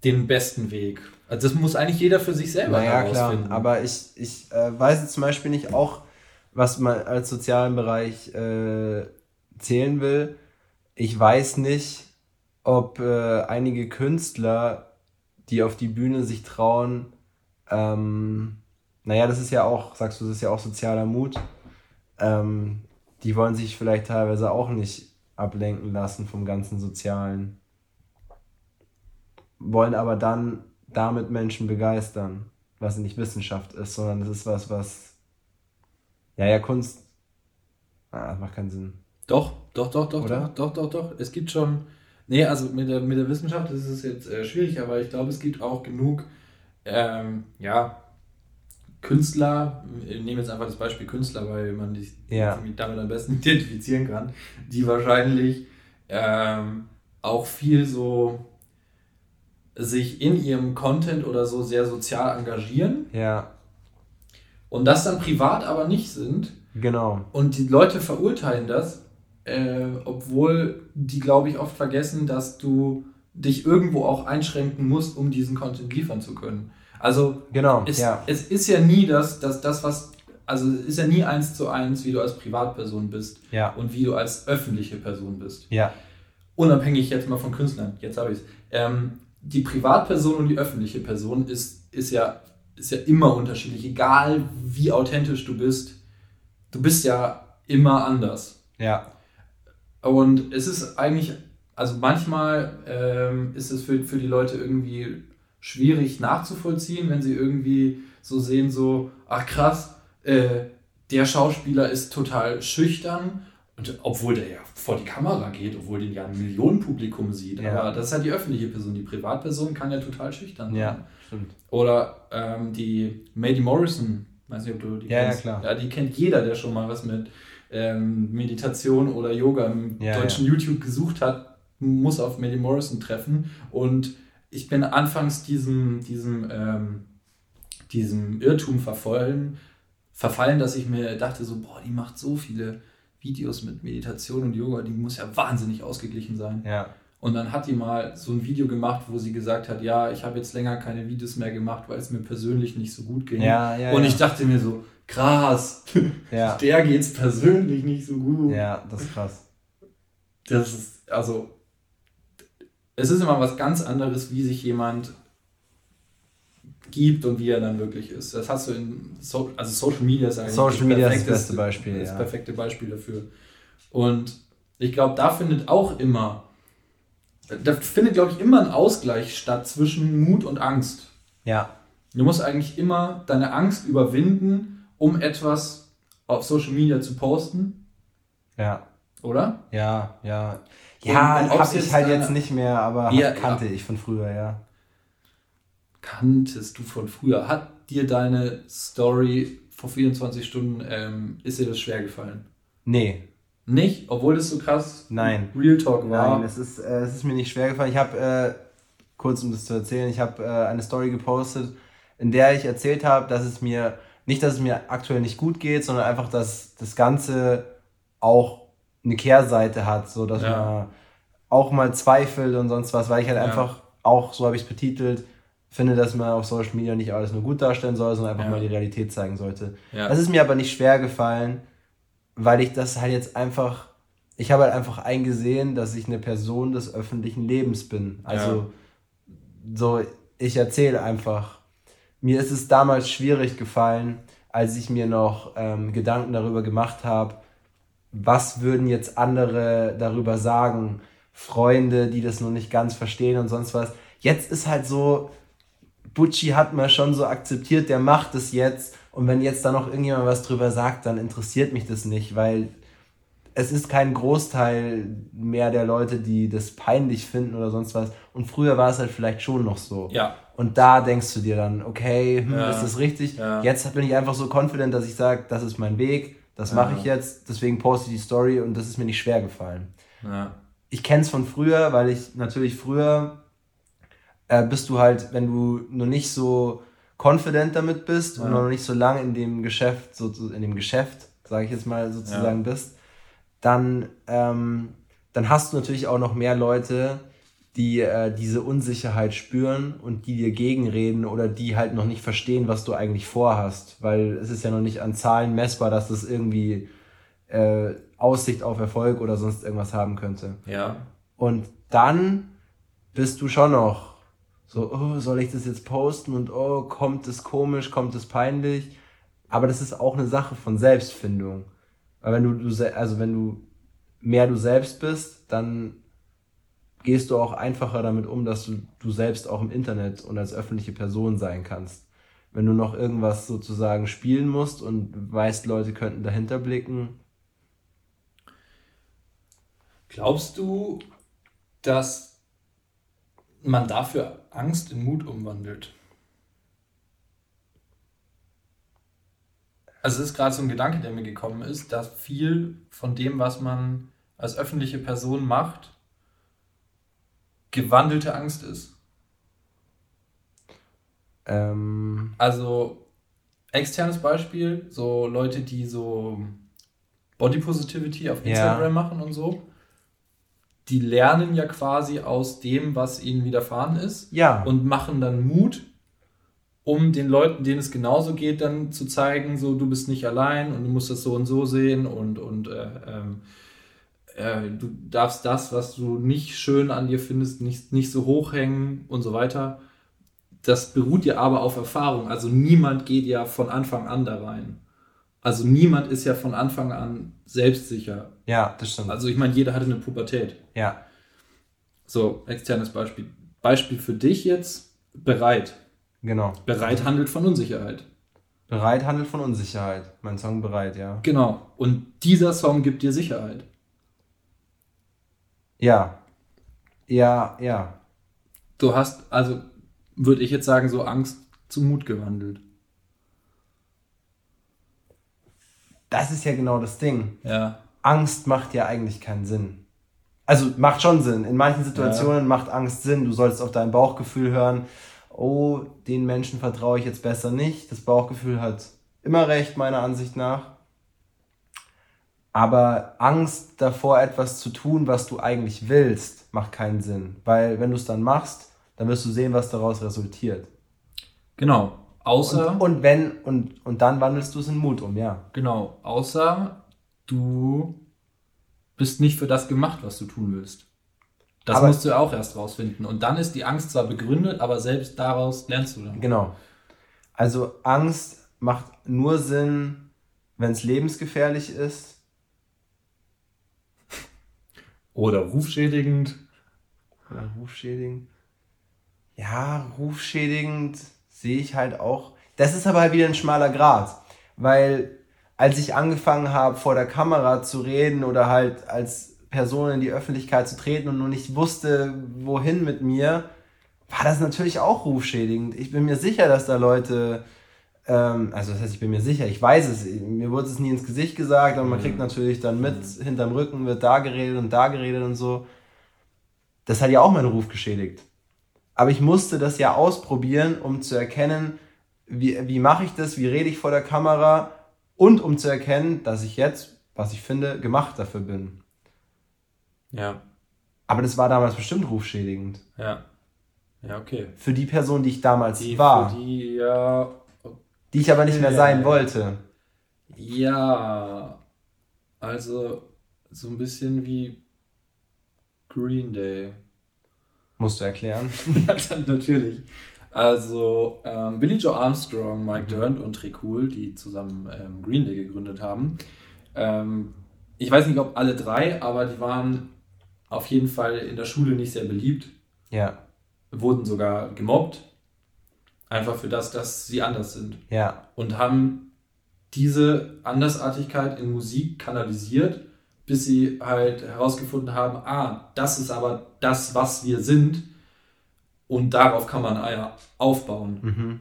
den besten Weg. Also das muss eigentlich jeder für sich selber naja, klar. herausfinden. Aber ich, ich äh, weiß jetzt zum Beispiel nicht auch, was man als sozialen Bereich äh, zählen will. Ich weiß nicht, ob äh, einige Künstler, die auf die Bühne sich trauen, ähm, naja, das ist ja auch, sagst du, das ist ja auch sozialer Mut. Ähm, die wollen sich vielleicht teilweise auch nicht ablenken lassen vom ganzen Sozialen. Wollen aber dann damit Menschen begeistern, was nicht Wissenschaft ist, sondern das ist was, was. Ja, ja, Kunst. Ah, das macht keinen Sinn. Doch, doch, doch, doch, Oder? doch, doch, doch, doch. Es gibt schon, Nee, also mit der, mit der Wissenschaft ist es jetzt äh, schwierig, aber ich glaube, es gibt auch genug, ähm, ja, Künstler, ich nehme jetzt einfach das Beispiel Künstler, weil man sich ja. damit am besten [laughs] identifizieren kann, die wahrscheinlich ähm, auch viel so sich in ihrem Content oder so sehr sozial engagieren. Ja. Und das dann privat aber nicht sind. Genau. Und die Leute verurteilen das, äh, obwohl die, glaube ich, oft vergessen, dass du dich irgendwo auch einschränken musst, um diesen Content liefern zu können. Also genau, es, ja. es ist ja nie das, das, das, was, also es ist ja nie eins zu eins, wie du als Privatperson bist ja. und wie du als öffentliche Person bist. Ja. Unabhängig jetzt mal von Künstlern, jetzt habe ich es. Ähm, die Privatperson und die öffentliche Person ist, ist, ja, ist ja immer unterschiedlich, egal wie authentisch du bist. Du bist ja immer anders. Ja. Und es ist eigentlich, also manchmal ähm, ist es für, für die Leute irgendwie schwierig nachzuvollziehen, wenn sie irgendwie so sehen, so, ach krass, äh, der Schauspieler ist total schüchtern, und obwohl der ja vor die Kamera geht, obwohl den ja ein Millionenpublikum sieht. Ja. Aber das ist halt die öffentliche Person. Die Privatperson kann ja total schüchtern sein. Ja, stimmt. Oder ähm, die Maddie Morrison, weiß nicht, ob du die ja, kennst. Ja, klar. Ja, die kennt jeder, der schon mal was mit ähm, Meditation oder Yoga im ja, deutschen. YouTube gesucht hat, muss auf Maddie Morrison treffen. Und ich bin anfangs diesem, diesem, ähm, diesem Irrtum verfallen, verfallen, dass ich mir dachte, so, boah, die macht so viele Videos mit Meditation und Yoga, die muss ja wahnsinnig ausgeglichen sein. Ja. Und dann hat die mal so ein Video gemacht, wo sie gesagt hat, ja, ich habe jetzt länger keine Videos mehr gemacht, weil es mir persönlich nicht so gut ging. Ja, ja, und ich dachte mir so, krass, [laughs] der es persönlich nicht so gut. Ja, das ist krass. Das ist, also, es ist immer was ganz anderes, wie sich jemand gibt und wie er dann wirklich ist. Das hast du in so also Social Media ist eigentlich Social Media ist das beste Beispiel, das ja. perfekte Beispiel dafür. Und ich glaube, da findet auch immer da findet glaube ich immer ein Ausgleich statt zwischen Mut und Angst. Ja. Du musst eigentlich immer deine Angst überwinden, um etwas auf Social Media zu posten. Ja. Oder? Ja, ja. Ja, hab ich halt jetzt nicht mehr, aber ja, kannte ja. ich von früher, ja kanntest du von früher? Hat dir deine Story vor 24 Stunden, ähm, ist dir das schwer gefallen? Nee. Nicht? Obwohl das so krass Nein. Real Talk war? Nein, es ist, äh, es ist mir nicht schwer gefallen. Ich habe, äh, kurz um das zu erzählen, ich habe äh, eine Story gepostet, in der ich erzählt habe, dass es mir, nicht, dass es mir aktuell nicht gut geht, sondern einfach, dass das Ganze auch eine Kehrseite hat, so dass ja. man auch mal zweifelt und sonst was, weil ich halt ja. einfach auch, so habe ich es betitelt, finde, dass man auf Social Media nicht alles nur gut darstellen soll, sondern einfach ja. mal die Realität zeigen sollte. Das ist mir aber nicht schwer gefallen, weil ich das halt jetzt einfach, ich habe halt einfach eingesehen, dass ich eine Person des öffentlichen Lebens bin. Also so, ich erzähle einfach. Mir ist es damals schwierig gefallen, als ich mir noch ähm, Gedanken darüber gemacht habe, was würden jetzt andere darüber sagen, Freunde, die das noch nicht ganz verstehen und sonst was. Jetzt ist halt so, Butchi hat man schon so akzeptiert, der macht es jetzt. Und wenn jetzt da noch irgendjemand was drüber sagt, dann interessiert mich das nicht, weil es ist kein Großteil mehr der Leute, die das peinlich finden oder sonst was. Und früher war es halt vielleicht schon noch so. Ja. Und da denkst du dir dann, okay, hm, ja. ist das richtig? Ja. Jetzt bin ich einfach so confident, dass ich sage, das ist mein Weg, das mache ich jetzt, deswegen poste ich die Story und das ist mir nicht schwer gefallen. Ja. Ich kenne es von früher, weil ich natürlich früher äh, bist du halt, wenn du noch nicht so confident damit bist ja. und noch nicht so lange in dem Geschäft, so in dem Geschäft, sage ich jetzt mal sozusagen ja. bist, dann, ähm, dann hast du natürlich auch noch mehr Leute, die äh, diese Unsicherheit spüren und die dir gegenreden oder die halt noch nicht verstehen, was du eigentlich vorhast, weil es ist ja noch nicht an Zahlen messbar, dass das irgendwie äh, Aussicht auf Erfolg oder sonst irgendwas haben könnte. Ja. Und dann bist du schon noch so, oh, soll ich das jetzt posten und oh, kommt es komisch, kommt es peinlich. Aber das ist auch eine Sache von Selbstfindung. Weil wenn du, du also wenn du mehr du selbst bist, dann gehst du auch einfacher damit um, dass du du selbst auch im Internet und als öffentliche Person sein kannst. Wenn du noch irgendwas sozusagen spielen musst und weißt, Leute könnten dahinter blicken. Glaubst du, dass man dafür Angst in Mut umwandelt. Also es ist gerade so ein Gedanke, der mir gekommen ist, dass viel von dem, was man als öffentliche Person macht, gewandelte Angst ist. Ähm, Also externes Beispiel, so Leute, die so Body Positivity auf Ja. Instagram machen und so, die lernen ja quasi aus dem, was ihnen widerfahren ist ja. und machen dann Mut, um den Leuten, denen es genauso geht, dann zu zeigen, so du bist nicht allein und du musst das so und so sehen und, und äh, ähm, äh, du darfst das, was du nicht schön an dir findest, nicht, nicht so hochhängen und so weiter. Das beruht ja aber auf Erfahrung. Also niemand geht ja von Anfang an da rein. Also niemand ist ja von Anfang an selbstsicher. ja, das stimmt. Also ich meine, jeder hatte eine Pubertät. ja. So, externes Beispiel. Beispiel für dich jetzt, bereit. Genau. Bereit handelt von Unsicherheit. Bereit handelt von Unsicherheit. Mein Song bereit, ja. Genau. Und dieser Song gibt dir Sicherheit. Ja. Ja, ja. Du hast, also würde ich jetzt sagen, so Angst zu Mut gewandelt. Das ist ja genau das Ding. Ja. Angst macht ja eigentlich keinen Sinn. Also macht schon Sinn. In manchen Situationen macht Angst Sinn. Du solltest auf dein Bauchgefühl hören. Oh, den Menschen vertraue ich jetzt besser nicht. Das Bauchgefühl hat immer recht, meiner Ansicht nach. Aber Angst davor, etwas zu tun, was du eigentlich willst, macht keinen Sinn. Weil wenn du es dann machst, dann wirst du sehen, was daraus resultiert. Genau. Außer, Und, und wenn, und, und dann wandelst du es in Mut um, ja. genau, außer du bist nicht für das gemacht, was du tun willst. Das Aber- musst du auch erst rausfinden. Und dann ist die Angst zwar begründet, aber selbst daraus lernst du dann. Genau. Also Angst macht nur Sinn, wenn es lebensgefährlich ist. Oder rufschädigend. Oder rufschädigend. Ja, rufschädigend sehe ich halt auch. Das ist aber halt wieder ein schmaler Grat. Weil als ich angefangen habe, vor der Kamera zu reden oder halt als Person in die Öffentlichkeit zu treten und nur nicht wusste, wohin mit mir, war das natürlich auch rufschädigend. Ich bin mir sicher, dass da Leute, also das heißt, ich bin mir sicher, ich weiß es, mir wurde es nie ins Gesicht gesagt, aber man kriegt natürlich dann mit, hinterm Rücken wird da geredet und da geredet und so. Das hat ja auch meinen Ruf geschädigt. Aber ich musste das ja ausprobieren, um zu erkennen, wie, wie mache ich das, wie rede ich vor der Kamera und um zu erkennen, dass ich jetzt, was ich finde, gemacht dafür bin. Ja, Aber das war damals bestimmt rufschädigend. ja. Ja, okay. Für die Person, die ich damals Die, war, Für die, ja, die ich aber nicht mehr sein wollte. Ja, also so ein bisschen wie Green Day. Musst du erklären. [laughs] Natürlich. Also ähm, Billy Joe Armstrong, Mike Mhm. Durnt und Rick Cool, die zusammen ähm, Green Day gegründet haben. Ähm, ich weiß nicht, ob alle drei, aber die waren auf jeden Fall in der Schule nicht sehr beliebt, Ja, wurden sogar gemobbt, einfach für das, dass sie anders sind. ja, und haben diese Andersartigkeit in Musik kanalisiert, bis sie halt herausgefunden haben, ah, das ist aber das, was wir sind und darauf kann man ja aufbauen. mhm.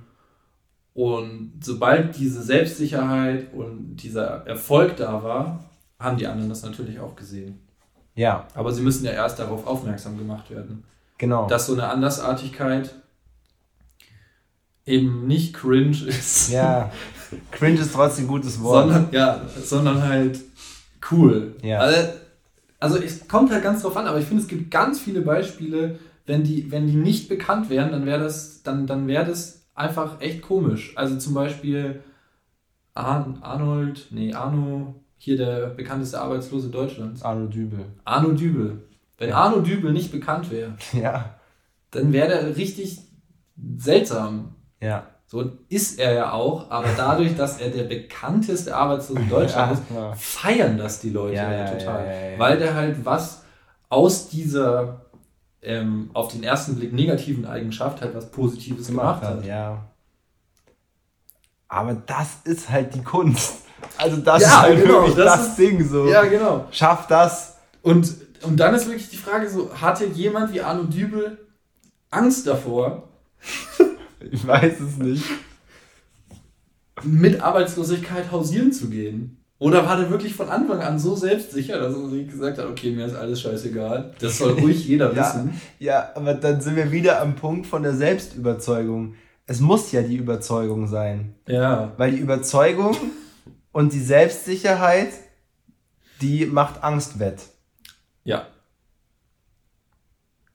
Und sobald diese Selbstsicherheit und dieser Erfolg da war, haben die anderen das natürlich auch gesehen. ja, Aber sie müssen ja erst darauf aufmerksam gemacht werden, genau. dass so eine Andersartigkeit eben nicht cringe ist. ja, cringe ist trotzdem ein gutes Wort. sondern, ja, sondern halt cool. Ja. Also, also es kommt halt ganz drauf an, aber ich finde, es gibt ganz viele Beispiele, wenn die, wenn die nicht bekannt wären, dann wäre das, dann, dann wäre das einfach echt komisch. Also zum Beispiel Ar Arnold, nee, Arno, hier der bekannteste Arbeitslose Deutschlands. Arno Dübel. Arno Dübel. Wenn Ja. Arno Dübel nicht bekannt wäre, Ja, dann wäre der richtig seltsam. Ja. So ist er ja auch, aber dadurch, dass er der bekannteste Arbeitslose in Deutschland ist, Ja. feiern das die Leute Ja, ja, total. Weil der halt was aus dieser ähm, auf den ersten Blick negativen Eigenschaft halt was Positives gemacht, hat. Ja. Aber das ist halt die Kunst. Also das ist halt genau, wirklich das das, ist- Ding so. Ja, genau. Schaff das. Und, Und dann ist wirklich die Frage so, hatte jemand wie Arno Dübel Angst davor? Ich weiß es nicht. Mit Arbeitslosigkeit hausieren zu gehen? Oder war der wirklich von Anfang an so selbstsicher, dass er sich gesagt hat, okay, mir ist alles scheißegal. Das soll [laughs] ruhig jeder ja, wissen. Ja, aber dann sind wir wieder am Punkt von der Selbstüberzeugung. Es muss ja die Überzeugung sein. Ja. Weil die Überzeugung und die Selbstsicherheit, die macht Angst wett. Ja.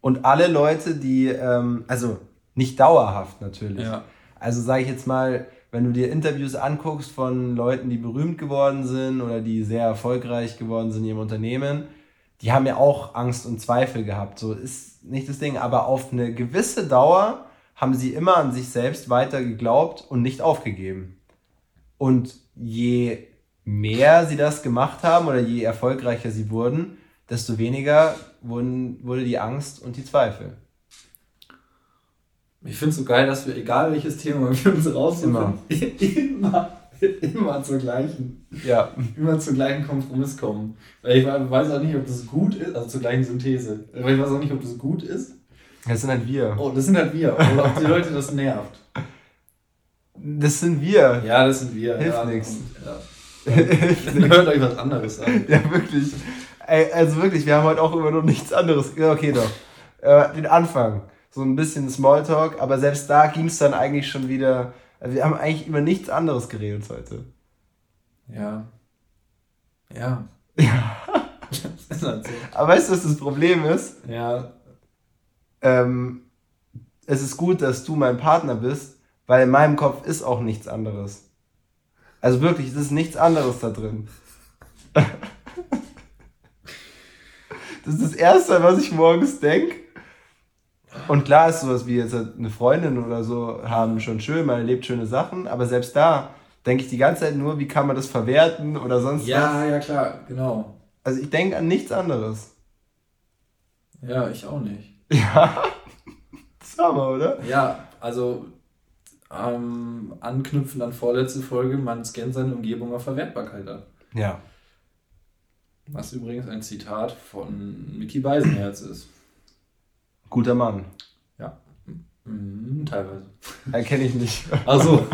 Und alle Leute, die, ähm, also nicht dauerhaft natürlich. Ja. Also sage ich jetzt mal, wenn du dir Interviews anguckst von Leuten, die berühmt geworden sind oder die sehr erfolgreich geworden sind in ihrem Unternehmen, die haben ja auch Angst und Zweifel gehabt. So ist nicht das Ding. Aber auf eine gewisse Dauer haben sie immer an sich selbst weiter geglaubt und nicht aufgegeben. Und je mehr sie das gemacht haben oder je erfolgreicher sie wurden, desto weniger wurden, wurde die Angst und die Zweifel. Ich finde es so geil, dass wir, egal welches Thema [laughs] wir uns raussuchen, immer, immer, immer zur gleichen, ja. immer zum gleichen Kompromiss kommen. Weil ich weiß auch nicht, ob das gut ist, also zur gleichen Synthese. Weil ich weiß auch nicht, ob das gut ist. Das sind halt wir. Oh, das sind halt wir. Oder ob die Leute das nervt. Das sind wir. Ja, das sind wir. Hilft ja, nichts. Ja. [laughs] Hört euch was anderes an. Ja, wirklich. Ey, also wirklich, wir haben heute auch immer noch nichts anderes. Ja, okay, doch. Äh, den Anfang so ein bisschen Smalltalk, aber selbst da ging es dann eigentlich schon wieder. Also wir haben eigentlich über nichts anderes geredet heute. Ja. Ja. Ja. [laughs] halt so. Aber weißt du, was das Problem ist? Ja. Ähm, es ist gut, dass du mein Partner bist, weil in meinem Kopf ist auch nichts anderes. Also wirklich, es ist nichts anderes da drin. [laughs] das ist das Erste, was ich morgens denke. Und klar ist sowas wie jetzt eine Freundin oder so haben schon schön, man erlebt schöne Sachen, aber selbst da denke ich die ganze Zeit nur, wie kann man das verwerten oder sonst ja, was. Ja, ja, klar, genau. Also ich denke an nichts anderes. Ja, ich auch nicht. [laughs] Ja, das haben wir, oder? Ja, also ähm, anknüpfend an vorletzte Folge, man scannt seine Umgebung auf Verwertbarkeit ab. Ja. Was übrigens ein Zitat von Mickey Beisenherz ist. Guter Mann. Ja. Mhm, teilweise. Erkenne ich nicht. Also.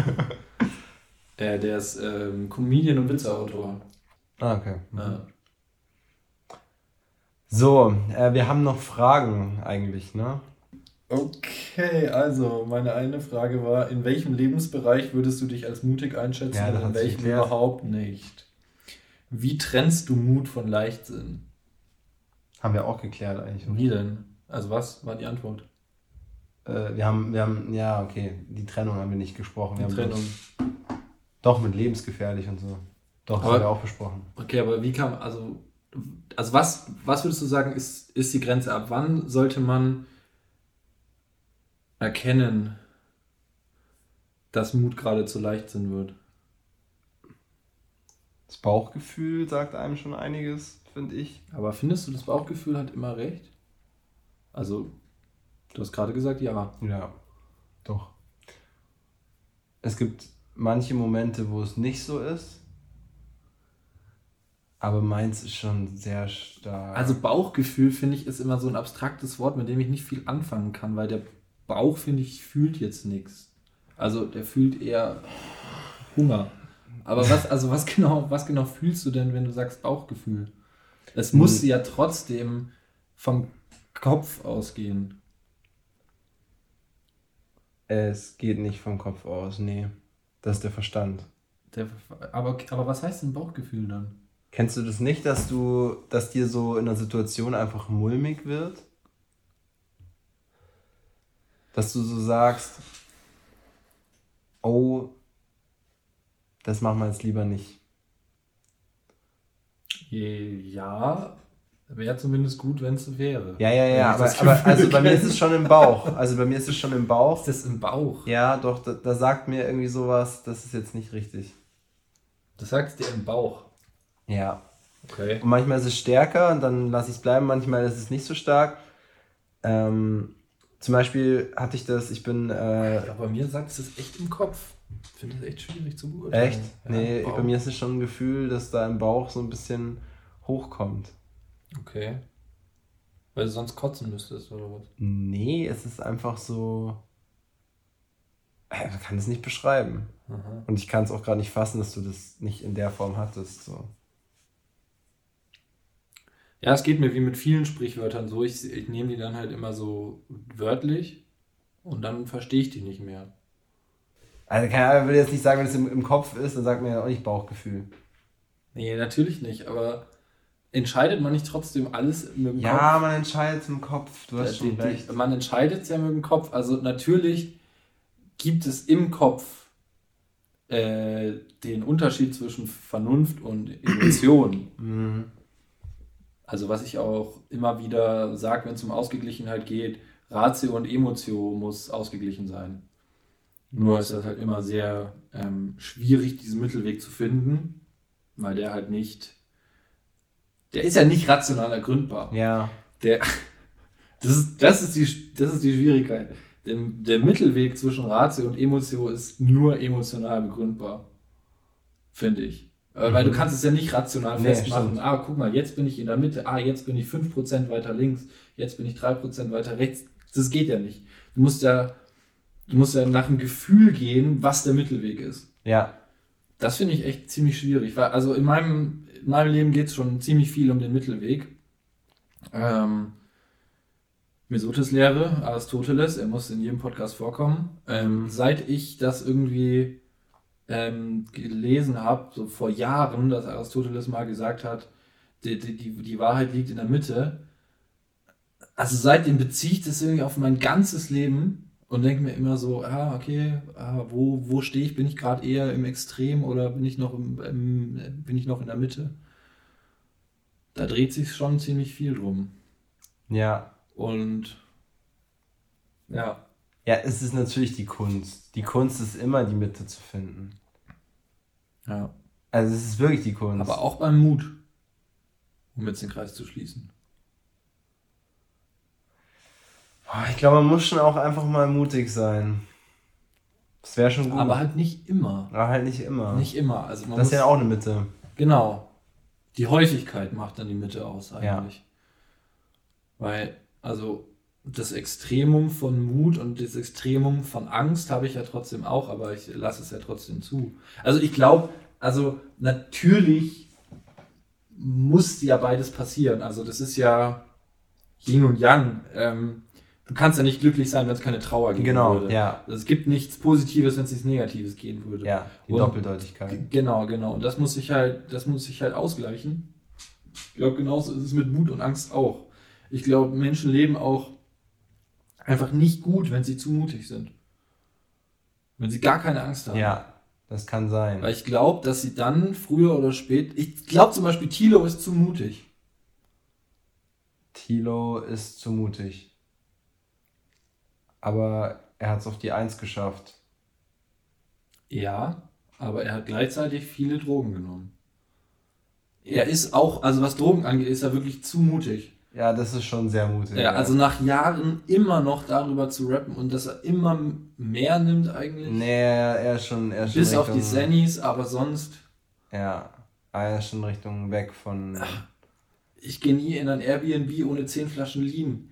äh, der ist ähm, Comedian und Witzeautor. Ah, okay. Ja. So, äh, wir haben noch Fragen eigentlich, ne? Okay, also meine eine Frage war, in welchem Lebensbereich würdest du dich als mutig einschätzen ja, und in welchem überhaupt nicht? Wie trennst du Mut von Leichtsinn? Haben wir auch geklärt eigentlich. Wie denn? Also was war die Antwort? Äh, wir haben, wir haben, ja, okay, die Trennung haben wir nicht gesprochen. Wir die Trennung. doch, mit lebensgefährlich und so. Doch, das haben wir auch besprochen. Okay, aber wie kam, also, also was, was würdest du sagen, ist, ist die Grenze? Ab wann sollte man erkennen, dass Mut gerade zu Leichtsinn wird? Das Bauchgefühl sagt einem schon einiges, finde ich. Aber findest du, das Bauchgefühl hat immer recht? Also, du hast gerade gesagt, ja. Ja, doch. Es gibt manche Momente, wo es nicht so ist. Aber meins ist schon sehr stark. Also Bauchgefühl, finde ich, ist immer so ein abstraktes Wort, mit dem ich nicht viel anfangen kann, weil der Bauch, finde ich, fühlt jetzt nichts. Also der fühlt eher Hunger. Aber was, also was genau, was genau fühlst du denn, wenn du sagst Bauchgefühl? Es muss hm. ja trotzdem vom Kopf ausgehen. Es geht nicht vom Kopf aus, nee. Das ist der Verstand. Der, aber, aber was heißt denn Bauchgefühl dann? Kennst du das nicht, dass du, dass dir so in einer Situation einfach mulmig wird? Dass du so sagst, oh, das machen wir jetzt lieber nicht. Ja, Wäre zumindest gut, wenn es wäre. Ja, ja, ja, aber, aber also bei mir ist es schon im Bauch. Also bei mir ist es schon im Bauch. Ist das im Bauch? Ja, doch, da, da sagt mir irgendwie sowas, das ist jetzt nicht richtig. Das sagst dir im Bauch? Ja. Okay. Und manchmal ist es stärker und dann lasse ich es bleiben, manchmal ist es nicht so stark. Ähm, zum Beispiel hatte ich das, ich bin. Äh, ja, bei mir sagt es echt im Kopf. Ich finde das echt schwierig zu beurteilen. Echt? Ja, nee, bei mir ist es schon ein Gefühl, dass da im Bauch so ein bisschen hochkommt. Okay. Weil du sonst kotzen müsstest, oder was? Nee, es ist einfach so. Ich kann es nicht beschreiben. Aha. Und ich kann es auch gerade nicht fassen, dass du das nicht in der Form hattest. So. Ja, es geht mir wie mit vielen Sprichwörtern so. Ich, ich nehme die dann halt immer so wörtlich und dann verstehe ich die nicht mehr. Also kann, ich will jetzt nicht sagen, wenn es im, im Kopf ist, dann sagt mir ja auch nicht Bauchgefühl. Nee, natürlich nicht, aber entscheidet man nicht trotzdem alles mit dem Ja, Kopf? man entscheidet im Kopf. Du hast schon recht. Man entscheidet es ja mit dem Kopf. Also natürlich gibt es im Kopf äh, den Unterschied zwischen Vernunft und Emotion. [clears throat] Mhm. Also was ich auch immer wieder sage, wenn es um Ausgeglichenheit geht, Ratio und Emotio muss ausgeglichen sein. Nur ist das halt immer sehr ähm, schwierig, diesen Mittelweg zu finden, weil der halt nicht, der ist ja nicht rational ergründbar. Ja. Der, [laughs] das, ist, das, ist die, das ist die Schwierigkeit. Der, der Mittelweg zwischen Ratio und Emotio ist nur emotional begründbar, finde ich. Äh, Weil du kannst es ja nicht rational Nee, festmachen. stimmt. Ah, guck mal, jetzt bin ich in der Mitte. Ah, jetzt bin ich 5% weiter links. Jetzt bin ich 3% weiter rechts. Das geht ja nicht. Du musst ja, du musst ja nach dem Gefühl gehen, was der Mittelweg ist. Ja. Das finde ich echt ziemlich schwierig. Weil, also in meinem, in meinem Leben geht es schon ziemlich viel um den Mittelweg. Ähm, Mesotes Lehre, Aristoteles, er muss in jedem Podcast vorkommen. Ähm, seit ich das irgendwie ähm, gelesen habe, so vor Jahren, dass Aristoteles mal gesagt hat, die, die, die, die Wahrheit liegt in der Mitte. Also seitdem beziehe ich das irgendwie auf mein ganzes Leben und denke mir immer so, ah, okay, ah, wo, wo stehe ich? Bin ich gerade eher im Extrem oder bin ich noch im, im, bin ich noch in der Mitte? Da dreht sich schon ziemlich viel drum. Ja. Und ja, Ja, es ist natürlich die Kunst. Die Kunst ist immer die Mitte zu finden. ja. Also es ist wirklich die Kunst. Aber auch beim Mut, um jetzt den Kreis zu schließen. Boah, ich glaube, man muss schon auch einfach mal mutig sein. Das wäre schon gut. Aber halt nicht immer. Aber halt nicht immer. Nicht immer. Also man das ist muss, ja auch eine Mitte. Genau. Die Häufigkeit macht dann die Mitte aus Ja. eigentlich. Weil, also das Extremum von Mut und das Extremum von Angst habe ich ja trotzdem auch, aber ich lasse es ja trotzdem zu. Also ich glaube, also natürlich muss ja beides passieren. Also das ist ja Yin und Yang. Ähm, du kannst ja nicht glücklich sein, wenn es keine Trauer geben Genau, würde. ja. Also es gibt nichts Positives, wenn es nichts Negatives geben würde. Ja, die Und- Doppeldeutigkeit. Genau, genau. Und das muss sich halt, das muss sich halt ausgleichen. Ich glaube, genauso ist es mit Mut und Angst auch. Ich glaube, Menschen leben auch einfach nicht gut, wenn sie zu mutig sind. Wenn sie gar keine Angst haben. Ja, das kann sein. Weil ich glaube, dass sie dann früher oder später. Ich glaube zum Beispiel, Thilo ist zu mutig. Tilo ist zu mutig. Aber er hat es auf die Eins geschafft. Ja, aber er hat gleichzeitig viele Drogen genommen. Er ist auch, also was Drogen angeht, ist er wirklich zu mutig. Ja, das ist schon sehr mutig. Ja, also nach Jahren immer noch darüber zu rappen und dass er immer mehr nimmt eigentlich. Nee, er ist schon. Er ist schon Bis auf die Richtung- Sennys, aber sonst, Ja, er ist schon Richtung weg von. ich gehe nie in ein Airbnb ohne 10 Flaschen Lean.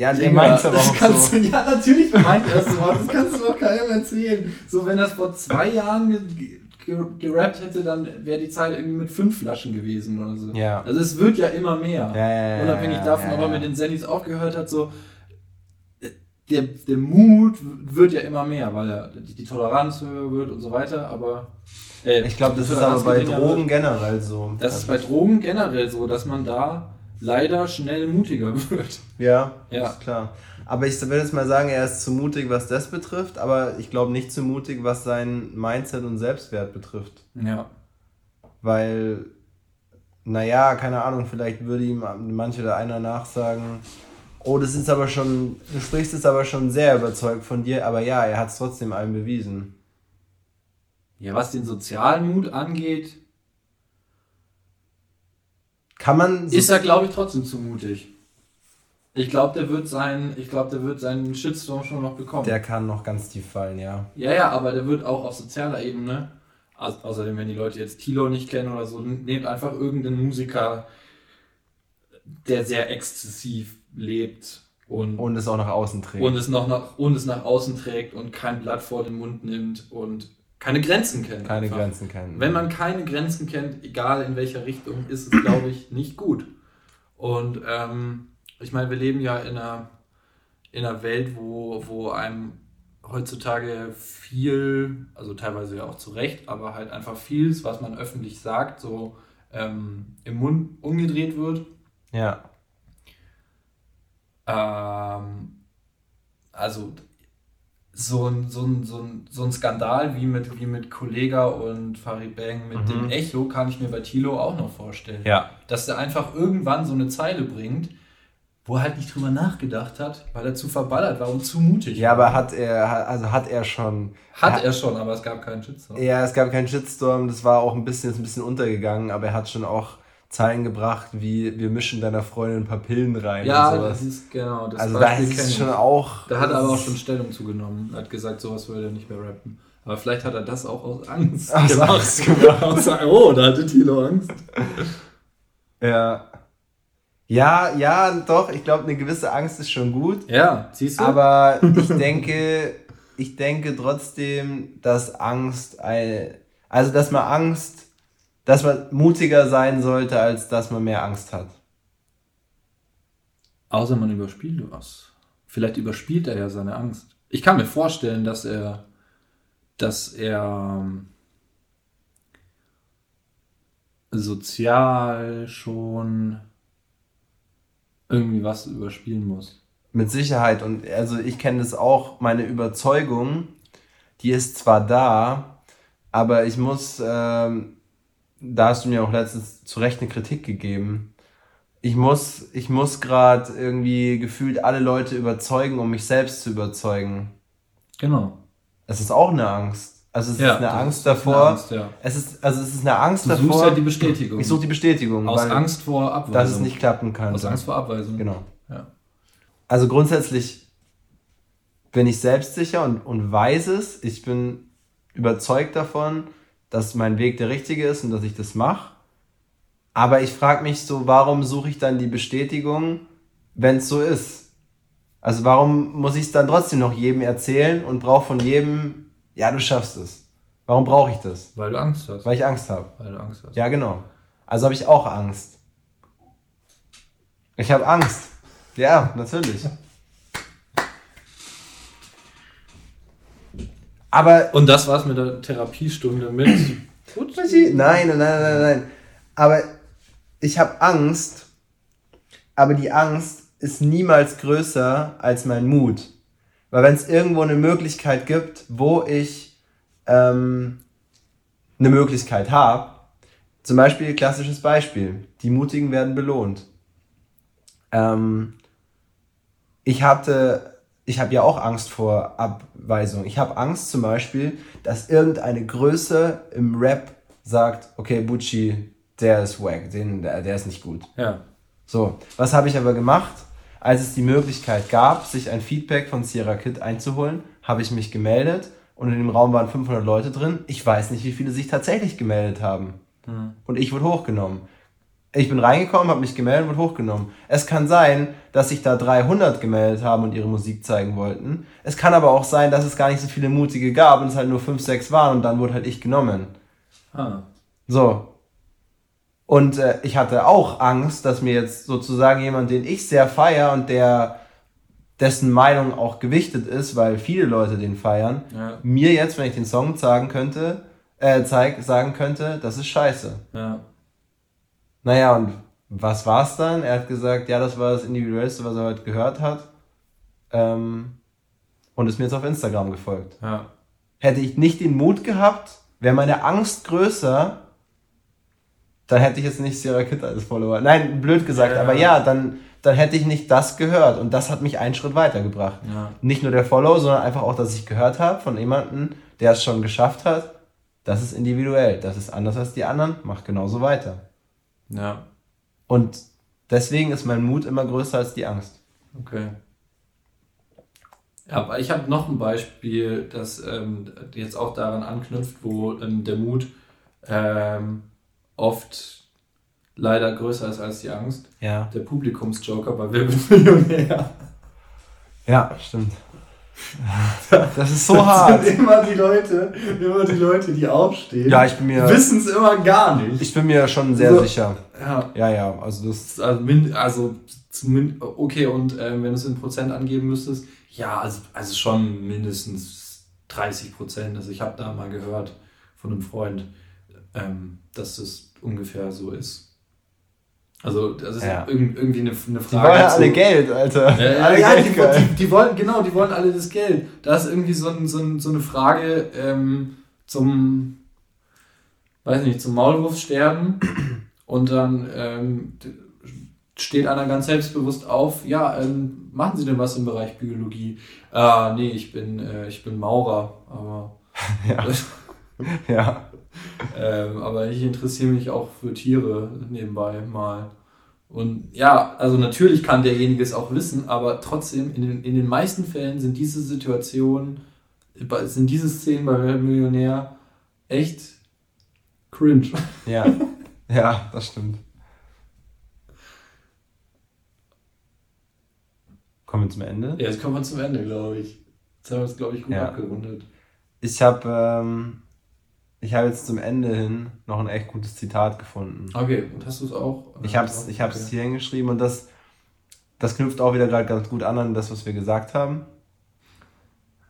Ja, der Digga, meint's aber das auch kannst so. Du, ja, natürlich [laughs] meint er so, das kannst du doch keinem erzählen. So, wenn das vor zwei Jahren ge ge gerappt hätte, dann wäre die Zahl irgendwie mit fünf Flaschen gewesen oder so. Ja. Also es wird ja immer mehr. Ja, ja, Unabhängig davon, ob er mit den Sennys aufgehört hat, so der, der Mut wird ja immer mehr, weil die, die Toleranz höher wird und so weiter, aber äh, Ich glaube, das ist aber bei Drogen generell so. Das ist bei Drogen generell so, dass man da leider schnell mutiger [laughs] wird. Ja, Ja. ist klar. Aber ich will jetzt mal sagen, er ist zu mutig, was das betrifft, aber ich glaube nicht zu mutig, was sein Mindset und Selbstwert betrifft. Ja. Weil, naja, keine Ahnung, vielleicht würde ihm manche da einer nachsagen, oh, das ist aber schon, du sprichst es aber schon sehr überzeugt von dir, aber ja, er hat es trotzdem allen bewiesen. Ja, was den sozialen Mut angeht, Kann man so, ist er, glaube ich, trotzdem zu mutig. Ich glaube, der wird seinen, ich glaube, der wird seinen Shitstorm schon noch bekommen. der kann noch ganz tief fallen, ja. Ja, ja, aber der wird auch auf sozialer Ebene, au außerdem, wenn die Leute jetzt Tilo nicht kennen oder so, nehmt einfach irgendeinen Musiker, der sehr exzessiv lebt und, und es auch nach außen trägt. Und es, noch nach, und es nach außen trägt und kein Blatt vor den Mund nimmt und keine Grenzen kennt. Keine einfach. Grenzen kennt. Wenn man keine Grenzen kennt, egal in welcher Richtung, ist es, glaube ich, nicht gut. Und ähm, ich meine, wir leben ja in einer, in einer Welt, wo, wo einem heutzutage viel, also teilweise ja auch zu Recht, aber halt einfach vieles, was man öffentlich sagt, so ähm, im Mund umgedreht wird. Ja. Ähm, also so ein, so, ein, so, ein, so ein Skandal wie mit, wie mit Kollega und Farid Bang mit mhm. dem Echo kann ich mir bei Tilo auch noch vorstellen. Ja. Dass er einfach irgendwann so eine Zeile bringt, wo er halt nicht drüber nachgedacht hat, weil er zu verballert war und zu mutig. Ja, aber hat er, also hat er schon. Hat er, er schon, aber es gab keinen Shitstorm. Ja, es gab keinen Shitstorm, das war auch ein bisschen, ist ein bisschen untergegangen, aber er hat schon auch Zeilen gebracht, wie wir mischen deiner Freundin ein paar Pillen rein. Ja, das ist genau. Das also da ist es schon auch. Da hat er aber auch schon Stellung zugenommen. Er hat gesagt, sowas würde er nicht mehr rappen. Aber vielleicht hat er das auch aus Angst aus gemacht. Angst gemacht. oh, da hatte Tilo Angst. Ja. Ja, ja, doch, ich glaube, eine gewisse Angst ist schon gut. Ja, siehst du? Aber ich denke, ich denke trotzdem, dass Angst, also dass man Angst dass man mutiger sein sollte, als dass man mehr Angst hat. Außer man überspielt was. Vielleicht überspielt er ja seine Angst. Ich kann mir vorstellen, dass er, dass er ähm, sozial schon irgendwie was überspielen muss. Mit Sicherheit. Und also ich kenne es auch, meine Überzeugung, die ist zwar da, aber ich muss ähm, da hast du mir auch letztens zu Recht eine Kritik gegeben. Ich muss, ich muss gerade irgendwie gefühlt alle Leute überzeugen, um mich selbst zu überzeugen. Genau. Es ist auch eine Angst. Also es ja, ist eine Angst davor. Eine Angst, ja. Es ist also es ist eine Angst du davor. Ja die Bestätigung. Ich suche die Bestätigung, aus Angst vor Abweisung. Dass es nicht klappen kann. Aus Angst vor Abweisung. Genau. Ja. Also grundsätzlich bin ich selbstsicher und, und weiß es. Ich bin überzeugt davon, dass mein Weg der richtige ist und dass ich das mache. Aber ich frage mich so, warum suche ich dann die Bestätigung, wenn es so ist? Also warum muss ich es dann trotzdem noch jedem erzählen und brauche von jedem, ja, du schaffst es. Warum brauche ich das? Weil du Angst hast. Weil ich Angst habe. Weil du Angst hast. Ja, genau. Also habe ich auch Angst. Ich habe Angst. Ja, natürlich. [laughs] Aber. Und das war's mit der Therapiestunde mit. [clears throat] nein, nein, nein, nein, nein. Aber ich habe Angst, aber die Angst ist niemals größer als mein Mut. Weil wenn es irgendwo eine Möglichkeit gibt, wo ich ähm, eine Möglichkeit habe, zum Beispiel klassisches Beispiel, die Mutigen werden belohnt. Ähm, ich hatte ich habe ja auch Angst vor Abweisung. Ich habe Angst zum Beispiel, dass irgendeine Größe im Rap sagt, okay, Bucci, der ist wack, den, der, der ist nicht gut. Ja. So, was habe ich aber gemacht? Als es die Möglichkeit gab, sich ein Feedback von Sierra Kid einzuholen, habe ich mich gemeldet und in dem Raum waren 500 Leute drin. Ich weiß nicht, wie viele sich tatsächlich gemeldet haben. Mhm. Und ich wurde hochgenommen. Ich bin reingekommen, habe mich gemeldet und hochgenommen. Es kann sein, dass sich da 300 gemeldet haben und ihre Musik zeigen wollten. Es kann aber auch sein, dass es gar nicht so viele Mutige gab und es halt nur 5, 6 waren und dann wurde halt ich genommen. Ah. So. Und äh, ich hatte auch Angst, dass mir jetzt sozusagen jemand, den ich sehr feier und der dessen Meinung auch gewichtet ist, weil viele Leute den feiern, ja. mir jetzt, wenn ich den Song sagen könnte, äh, zeig, sagen könnte, das ist scheiße. Ja. Naja, und was war's dann? Er hat gesagt, ja, das war das Individuellste, was er heute gehört hat. Ähm, und ist mir jetzt auf Instagram gefolgt. Ja. Hätte ich nicht den Mut gehabt, wäre meine Angst größer, dann hätte ich jetzt nicht Sierra Kid als Follower. Nein, blöd gesagt, ja, aber ja, dann, dann hätte ich nicht das gehört. Und das hat mich einen Schritt weitergebracht. Ja. Nicht nur der Follow, sondern einfach auch, dass ich gehört habe von jemandem, der es schon geschafft hat. Das ist individuell. Das ist anders als die anderen. Mach genauso weiter. Ja. Und deswegen ist mein Mut immer größer als die Angst. Okay. Ja, aber ich habe noch ein Beispiel, das ähm, jetzt auch daran anknüpft, wo ähm, der Mut ähm, oft leider größer ist als die Angst. Ja. Der Publikumsjoker bei Wer wird Millionär. Ja, stimmt. Das ist so hart. sind immer die Leute, immer die Leute, die aufstehen. Ja, ich bin mir- Wissen es immer gar nicht. Ich bin mir schon sehr So. sicher. ja. Ja, ja, also das. Also, min, also zumindest, okay, und ähm, wenn du es in Prozent angeben müsstest, ja, also, also schon mindestens 30 Prozent. Also ich habe da mal gehört von einem Freund, ähm, dass das ungefähr so ist. Also das ist Ja. irg irgendwie eine, eine Die Frage. wollen ja alle Geld, Alter. Ja, alle ja, Geld, die, die, die wollen, genau, die wollen alle das Geld. Da ist irgendwie so, ein, so, ein, so eine Frage ähm, zum, weiß nicht, zum Maulwurfsterben und dann ähm, steht einer ganz selbstbewusst auf, ja, ähm, machen Sie denn was im Bereich Biologie? Ah, nee, ich bin, äh, ich bin Maurer, aber, [laughs] Ja. ja. Ähm, aber ich interessiere mich auch für Tiere nebenbei mal. Und ja, also natürlich kann derjenige es auch wissen, aber trotzdem, in den, in den meisten Fällen sind diese Situationen, sind diese Szenen bei Wer Millionär echt cringe. Ja. [laughs] Ja, das stimmt. Kommen wir zum Ende? Ja, jetzt kommen wir zum Ende, glaube ich. Jetzt haben wir es, glaube ich, gut Ja. abgerundet. Ich habe ähm, ich habe jetzt zum Ende hin noch ein echt gutes Zitat gefunden. Okay, und hast du es auch? Ich habe es ich hab's Okay. hier hingeschrieben und das, das knüpft auch wieder gerade ganz gut an an das, was wir gesagt haben.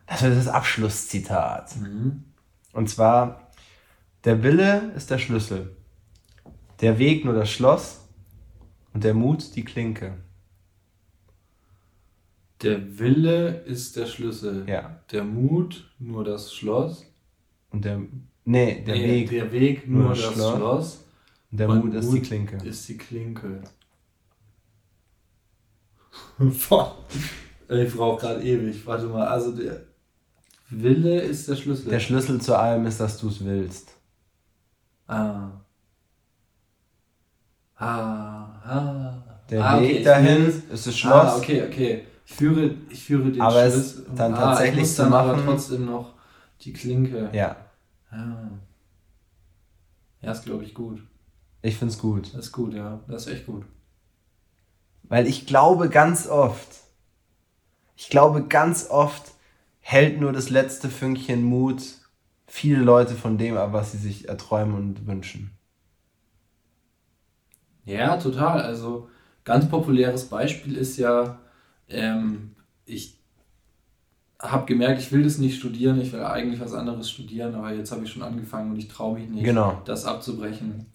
Das wird das Abschlusszitat. Mhm. Und zwar, der Wille ist der Schlüssel, der Weg nur das Schloss und der Mut die Klinke. Der Wille ist der Schlüssel. Ja. Der Mut nur das Schloss. Und der, nee, der Nee, Weg Der Weg nur, nur das das Schloss. Schloss. der und Mut ist die Klinke. Ist die Klinke. [laughs] Ich brauche gerade ewig. Warte mal. Also der Wille ist der Schlüssel. Der Schlüssel zu allem ist, dass du es willst. ah. Ah. Ah. Der ah, okay, Weg ich dahin will- ist das Schloss. Ah, okay, okay. Ich führe, ich führe den Aber es Schlüssel. dann ah, tatsächlich zu dann aber machen- trotzdem noch die Klinke. Ja, Ah. Ja, ist glaube ich gut. ich find's gut. Das ist gut, ja. Das ist echt gut. Weil ich glaube ganz oft, ich glaube ganz oft hält nur das letzte Fünkchen Mut viele Leute von dem ab, was sie sich erträumen und wünschen. Ja, total. Also ganz populäres Beispiel ist ja, ähm, ich habe gemerkt, ich will das nicht studieren, ich will eigentlich was anderes studieren, aber jetzt habe ich schon angefangen und ich traue mich nicht, Genau. das abzubrechen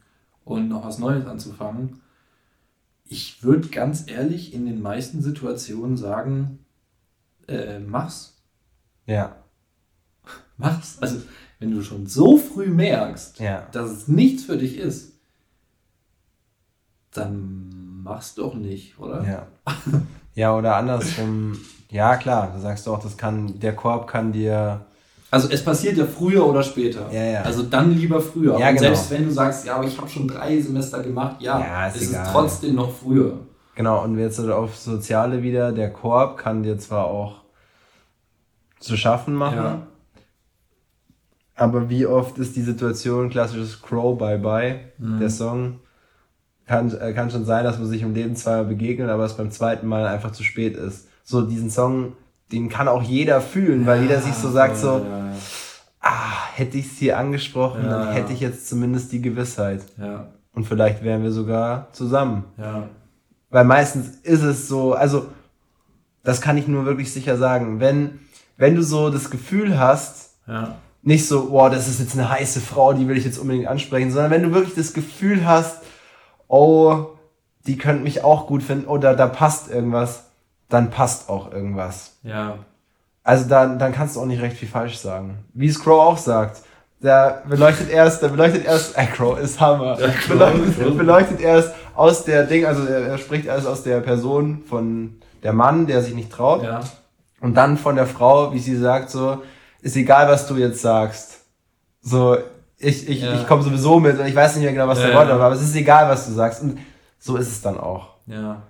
und noch was Neues anzufangen. Ich würde ganz ehrlich in den meisten Situationen sagen, äh, mach's. Ja, [laughs] Mach's. Also, wenn du schon so früh merkst, ja, dass es nichts für dich ist, dann mach's doch nicht, oder? ja. Ja, oder andersrum. [laughs] Ja, klar, da sagst du auch, das kann, der Korb kann dir, Also es passiert ja früher oder später. Ja, ja. Also dann lieber früher. Ja, genau. selbst wenn du sagst, ja, aber ich habe schon drei Semester gemacht, ja, Ja, ist es egal. ist trotzdem noch früher. genau, und jetzt so auf Soziale wieder, der Korb kann dir zwar auch zu schaffen machen, Ja. aber wie oft ist die Situation, klassisches Crow Bye Bye, Mhm. der Song, kann, äh, kann schon sein, dass man sich im Leben zweimal begegnet, aber es beim zweiten Mal einfach zu spät ist. So diesen Song, den kann auch jeder fühlen, weil jeder sich so sagt, so, Ja, ah, hätte ich es hier angesprochen, Ja, dann ja. hätte ich jetzt zumindest die Gewissheit. ja, Und vielleicht wären wir sogar zusammen. ja. Weil meistens ist es so, also das kann ich nur wirklich sicher sagen, wenn, wenn du so das Gefühl hast, ja. nicht so, boah, das ist jetzt eine heiße Frau, die will ich jetzt unbedingt ansprechen, sondern wenn du wirklich das Gefühl hast, oh, die könnte mich auch gut finden oder da passt irgendwas, dann passt auch irgendwas. ja. Also dann, dann kannst du auch nicht recht viel falsch sagen. Wie es Crow auch sagt. Der beleuchtet erst, der beleuchtet erst, äh, Crow ist Hammer. Ja, Crow, beleuchtet, Crow. beleuchtet erst aus der Ding, also er, er spricht erst aus der Person von der Mann, der sich nicht traut. ja. Und dann von der Frau, wie sie sagt, so, ist egal, was du jetzt sagst. So, ich, ich, Ja. ich komme sowieso mit und ich weiß nicht mehr genau, was Ja, der Wort war, aber es ist egal, was du sagst. Und so ist es dann auch. Ja.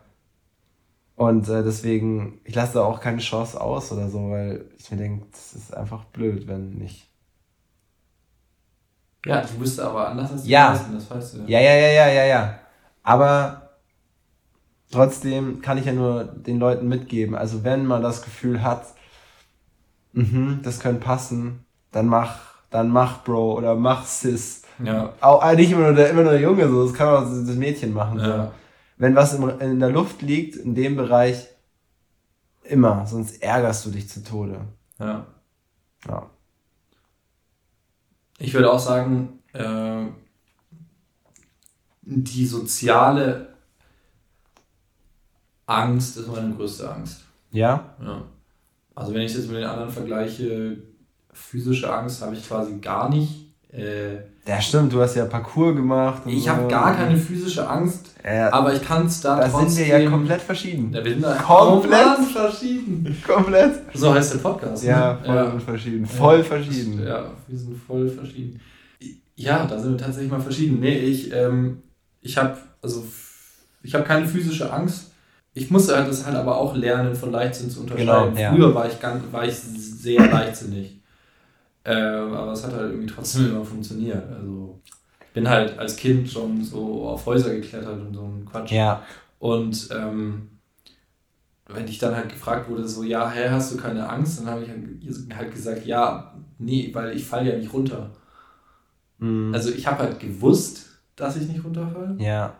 Und äh, deswegen, ich lasse da auch keine Chance aus oder so, weil ich mir denke, das ist einfach blöd, wenn nicht. Ja, du bist aber anders als die Ja. meisten, das weißt du. Ja, ja, ja, ja, ja, ja. Aber trotzdem kann ich ja nur den Leuten mitgeben. Also wenn man das Gefühl hat, mhm, das könnte passen, dann mach, dann mach Bro oder mach Sis. Ja. Auch äh, nicht immer nur der, immer nur der Junge, so, das kann auch das Mädchen machen. So. Wenn was in der Luft liegt, in dem Bereich, immer, sonst ärgerst du dich zu Tode. Ja. Ja. Ich würde auch sagen, äh, die soziale Angst ist meine größte Angst. Ja? Ja. Also wenn ich jetzt mit den anderen vergleiche, physische Angst habe ich quasi gar nicht. Äh, Ja, stimmt, du hast ja Parcours gemacht. und ich so. habe gar keine physische Angst, Ja, aber ich kann es dann da trotzdem... sind wir ja komplett verschieden. Wir sind da [laughs] Komplett. Verschieden. Komplett? So heißt der Podcast. Ne? Ja, voll ja. verschieden. Voll Ja, verschieden. Ja, wir sind voll verschieden. Ja, da sind wir tatsächlich mal verschieden. Nee, ich, ähm, ich habe also ich habe keine physische Angst. Ich musste halt das halt aber auch lernen, von Leichtsinn zu unterscheiden. Genau, ja. Früher war ich ganz, war ich sehr leichtsinnig. Ähm, aber es hat halt irgendwie trotzdem immer funktioniert. Also ich bin halt als Kind schon so auf Häuser geklettert und so ein Quatsch. Ja. Und ähm, wenn ich dann halt gefragt wurde, so, ja, hä, hast du keine Angst? Dann habe ich halt- halt gesagt, ja, nee, weil ich falle ja nicht runter. Mhm. Also ich habe halt gewusst, dass ich nicht runterfalle, ja.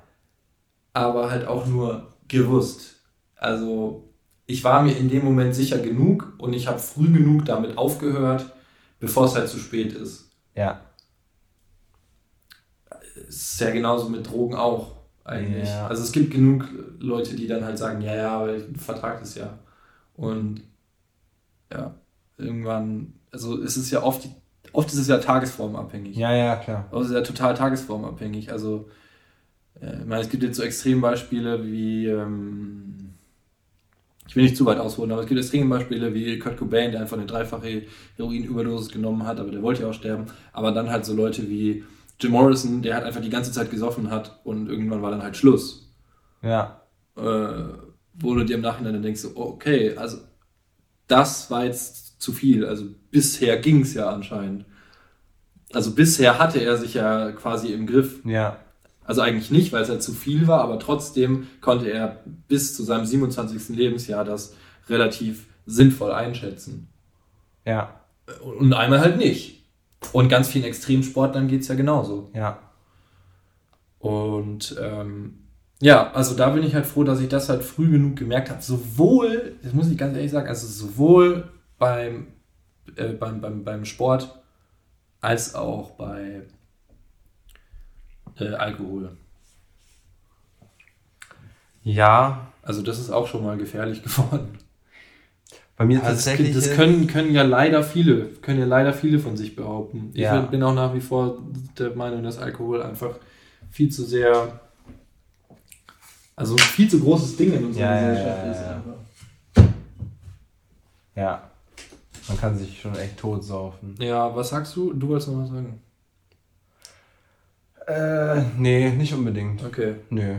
aber halt auch nur gewusst. Also ich war mir in dem Moment sicher genug und ich habe früh genug damit aufgehört, bevor es halt zu spät ist. Ja. Es ist ja genauso mit Drogen auch eigentlich. Ja. Also es gibt genug Leute, die dann halt sagen, ja, ja, aber ich vertrag das ja. Und ja, irgendwann, also es ist ja oft, oft ist es ja tagesformabhängig. Ja, ja, klar. Aber es ist ja total tagesformabhängig. Also, äh, ich meine, es gibt jetzt so Extrembeispiele wie, ähm, ich will nicht zu weit ausholen, aber es gibt Extrembeispiele wie Kurt Cobain, der einfach eine dreifache Heroinüberdosis genommen hat, aber der wollte ja auch sterben. Aber dann halt so Leute wie Jim Morrison, der halt einfach die ganze Zeit gesoffen hat und irgendwann war dann halt Schluss. Ja. Äh, wo du dir im Nachhinein dann denkst, okay, also das war jetzt zu viel. Also bisher ging es ja anscheinend. Also bisher hatte er sich ja quasi im Griff. Ja. Also eigentlich nicht, weil es halt zu viel war, aber trotzdem konnte er bis zu seinem 27. Lebensjahr das relativ sinnvoll einschätzen. Ja. Und einmal halt nicht. Und ganz vielen Extremsportlern geht es ja genauso. Ja. Und ähm, ja, also da bin ich halt froh, dass ich das halt früh genug gemerkt habe. Sowohl, das muss ich ganz ehrlich sagen, also sowohl beim, äh, beim, beim, beim Sport als auch bei äh, Alkohol. Ja. Also das ist auch schon mal gefährlich [laughs] geworden. Bei mir Also das, tatsächlich. das ist- können, können ja leider viele, können ja leider viele von sich behaupten. Ich Ja. bin auch nach wie vor der Meinung, dass Alkohol einfach viel zu sehr, also viel zu großes Ding in unserer Ja, Gesellschaft ja, ist. ja. einfach. ja. Man kann sich schon echt tot saufen. Ja, was sagst du? Du wolltest noch was sagen. Äh, nee, nicht unbedingt. Okay. Nö.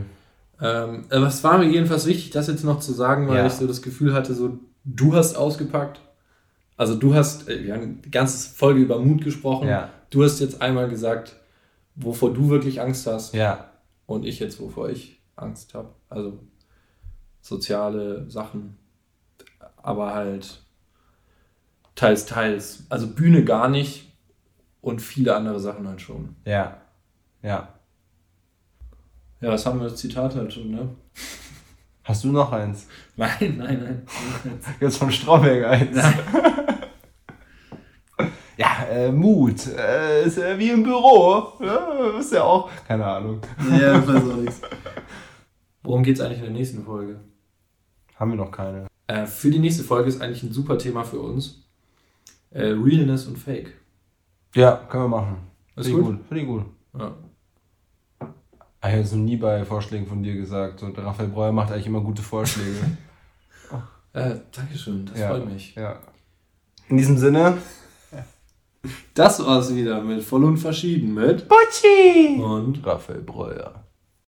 Ähm, aber es war mir jedenfalls wichtig, das jetzt noch zu sagen, weil Ja. ich so das Gefühl hatte, so du hast ausgepackt. Also du hast, äh, wir haben die ganze Folge über Mut gesprochen. Ja. Du hast jetzt einmal gesagt, wovor du wirklich Angst hast. Ja. Und ich jetzt, wovor ich Angst habe. Also soziale Sachen. Aber halt teils, teils. Also Bühne gar nicht und viele andere Sachen halt schon. Ja. Ja. Ja, was haben wir das Zitat halt schon, ne? Hast du noch eins? [laughs] Nein, nein, nein. [laughs] Jetzt vom Stromberg eins. [laughs] Ja, äh, Mut. Äh, ist ja wie im Büro. Ja, ist ja auch. Keine Ahnung. Ja, ich weiß auch nichts. Worum geht es eigentlich in der nächsten Folge? Haben wir noch keine. Äh, für die nächste Folge ist eigentlich ein super Thema für uns. Äh, Realness und Fake. Ja, können wir machen. Ist Finde ich gut? gut. Finde ich gut. Ja. Ich habe jetzt noch nie bei Vorschlägen von dir gesagt. So, der Raphael Breuer macht eigentlich immer gute Vorschläge. [laughs] Äh, Dankeschön, das Ja. freut mich. ja. In diesem Sinne. Das war's wieder mit Voll und Verschieden mit Butchi! und Raphael Breuer.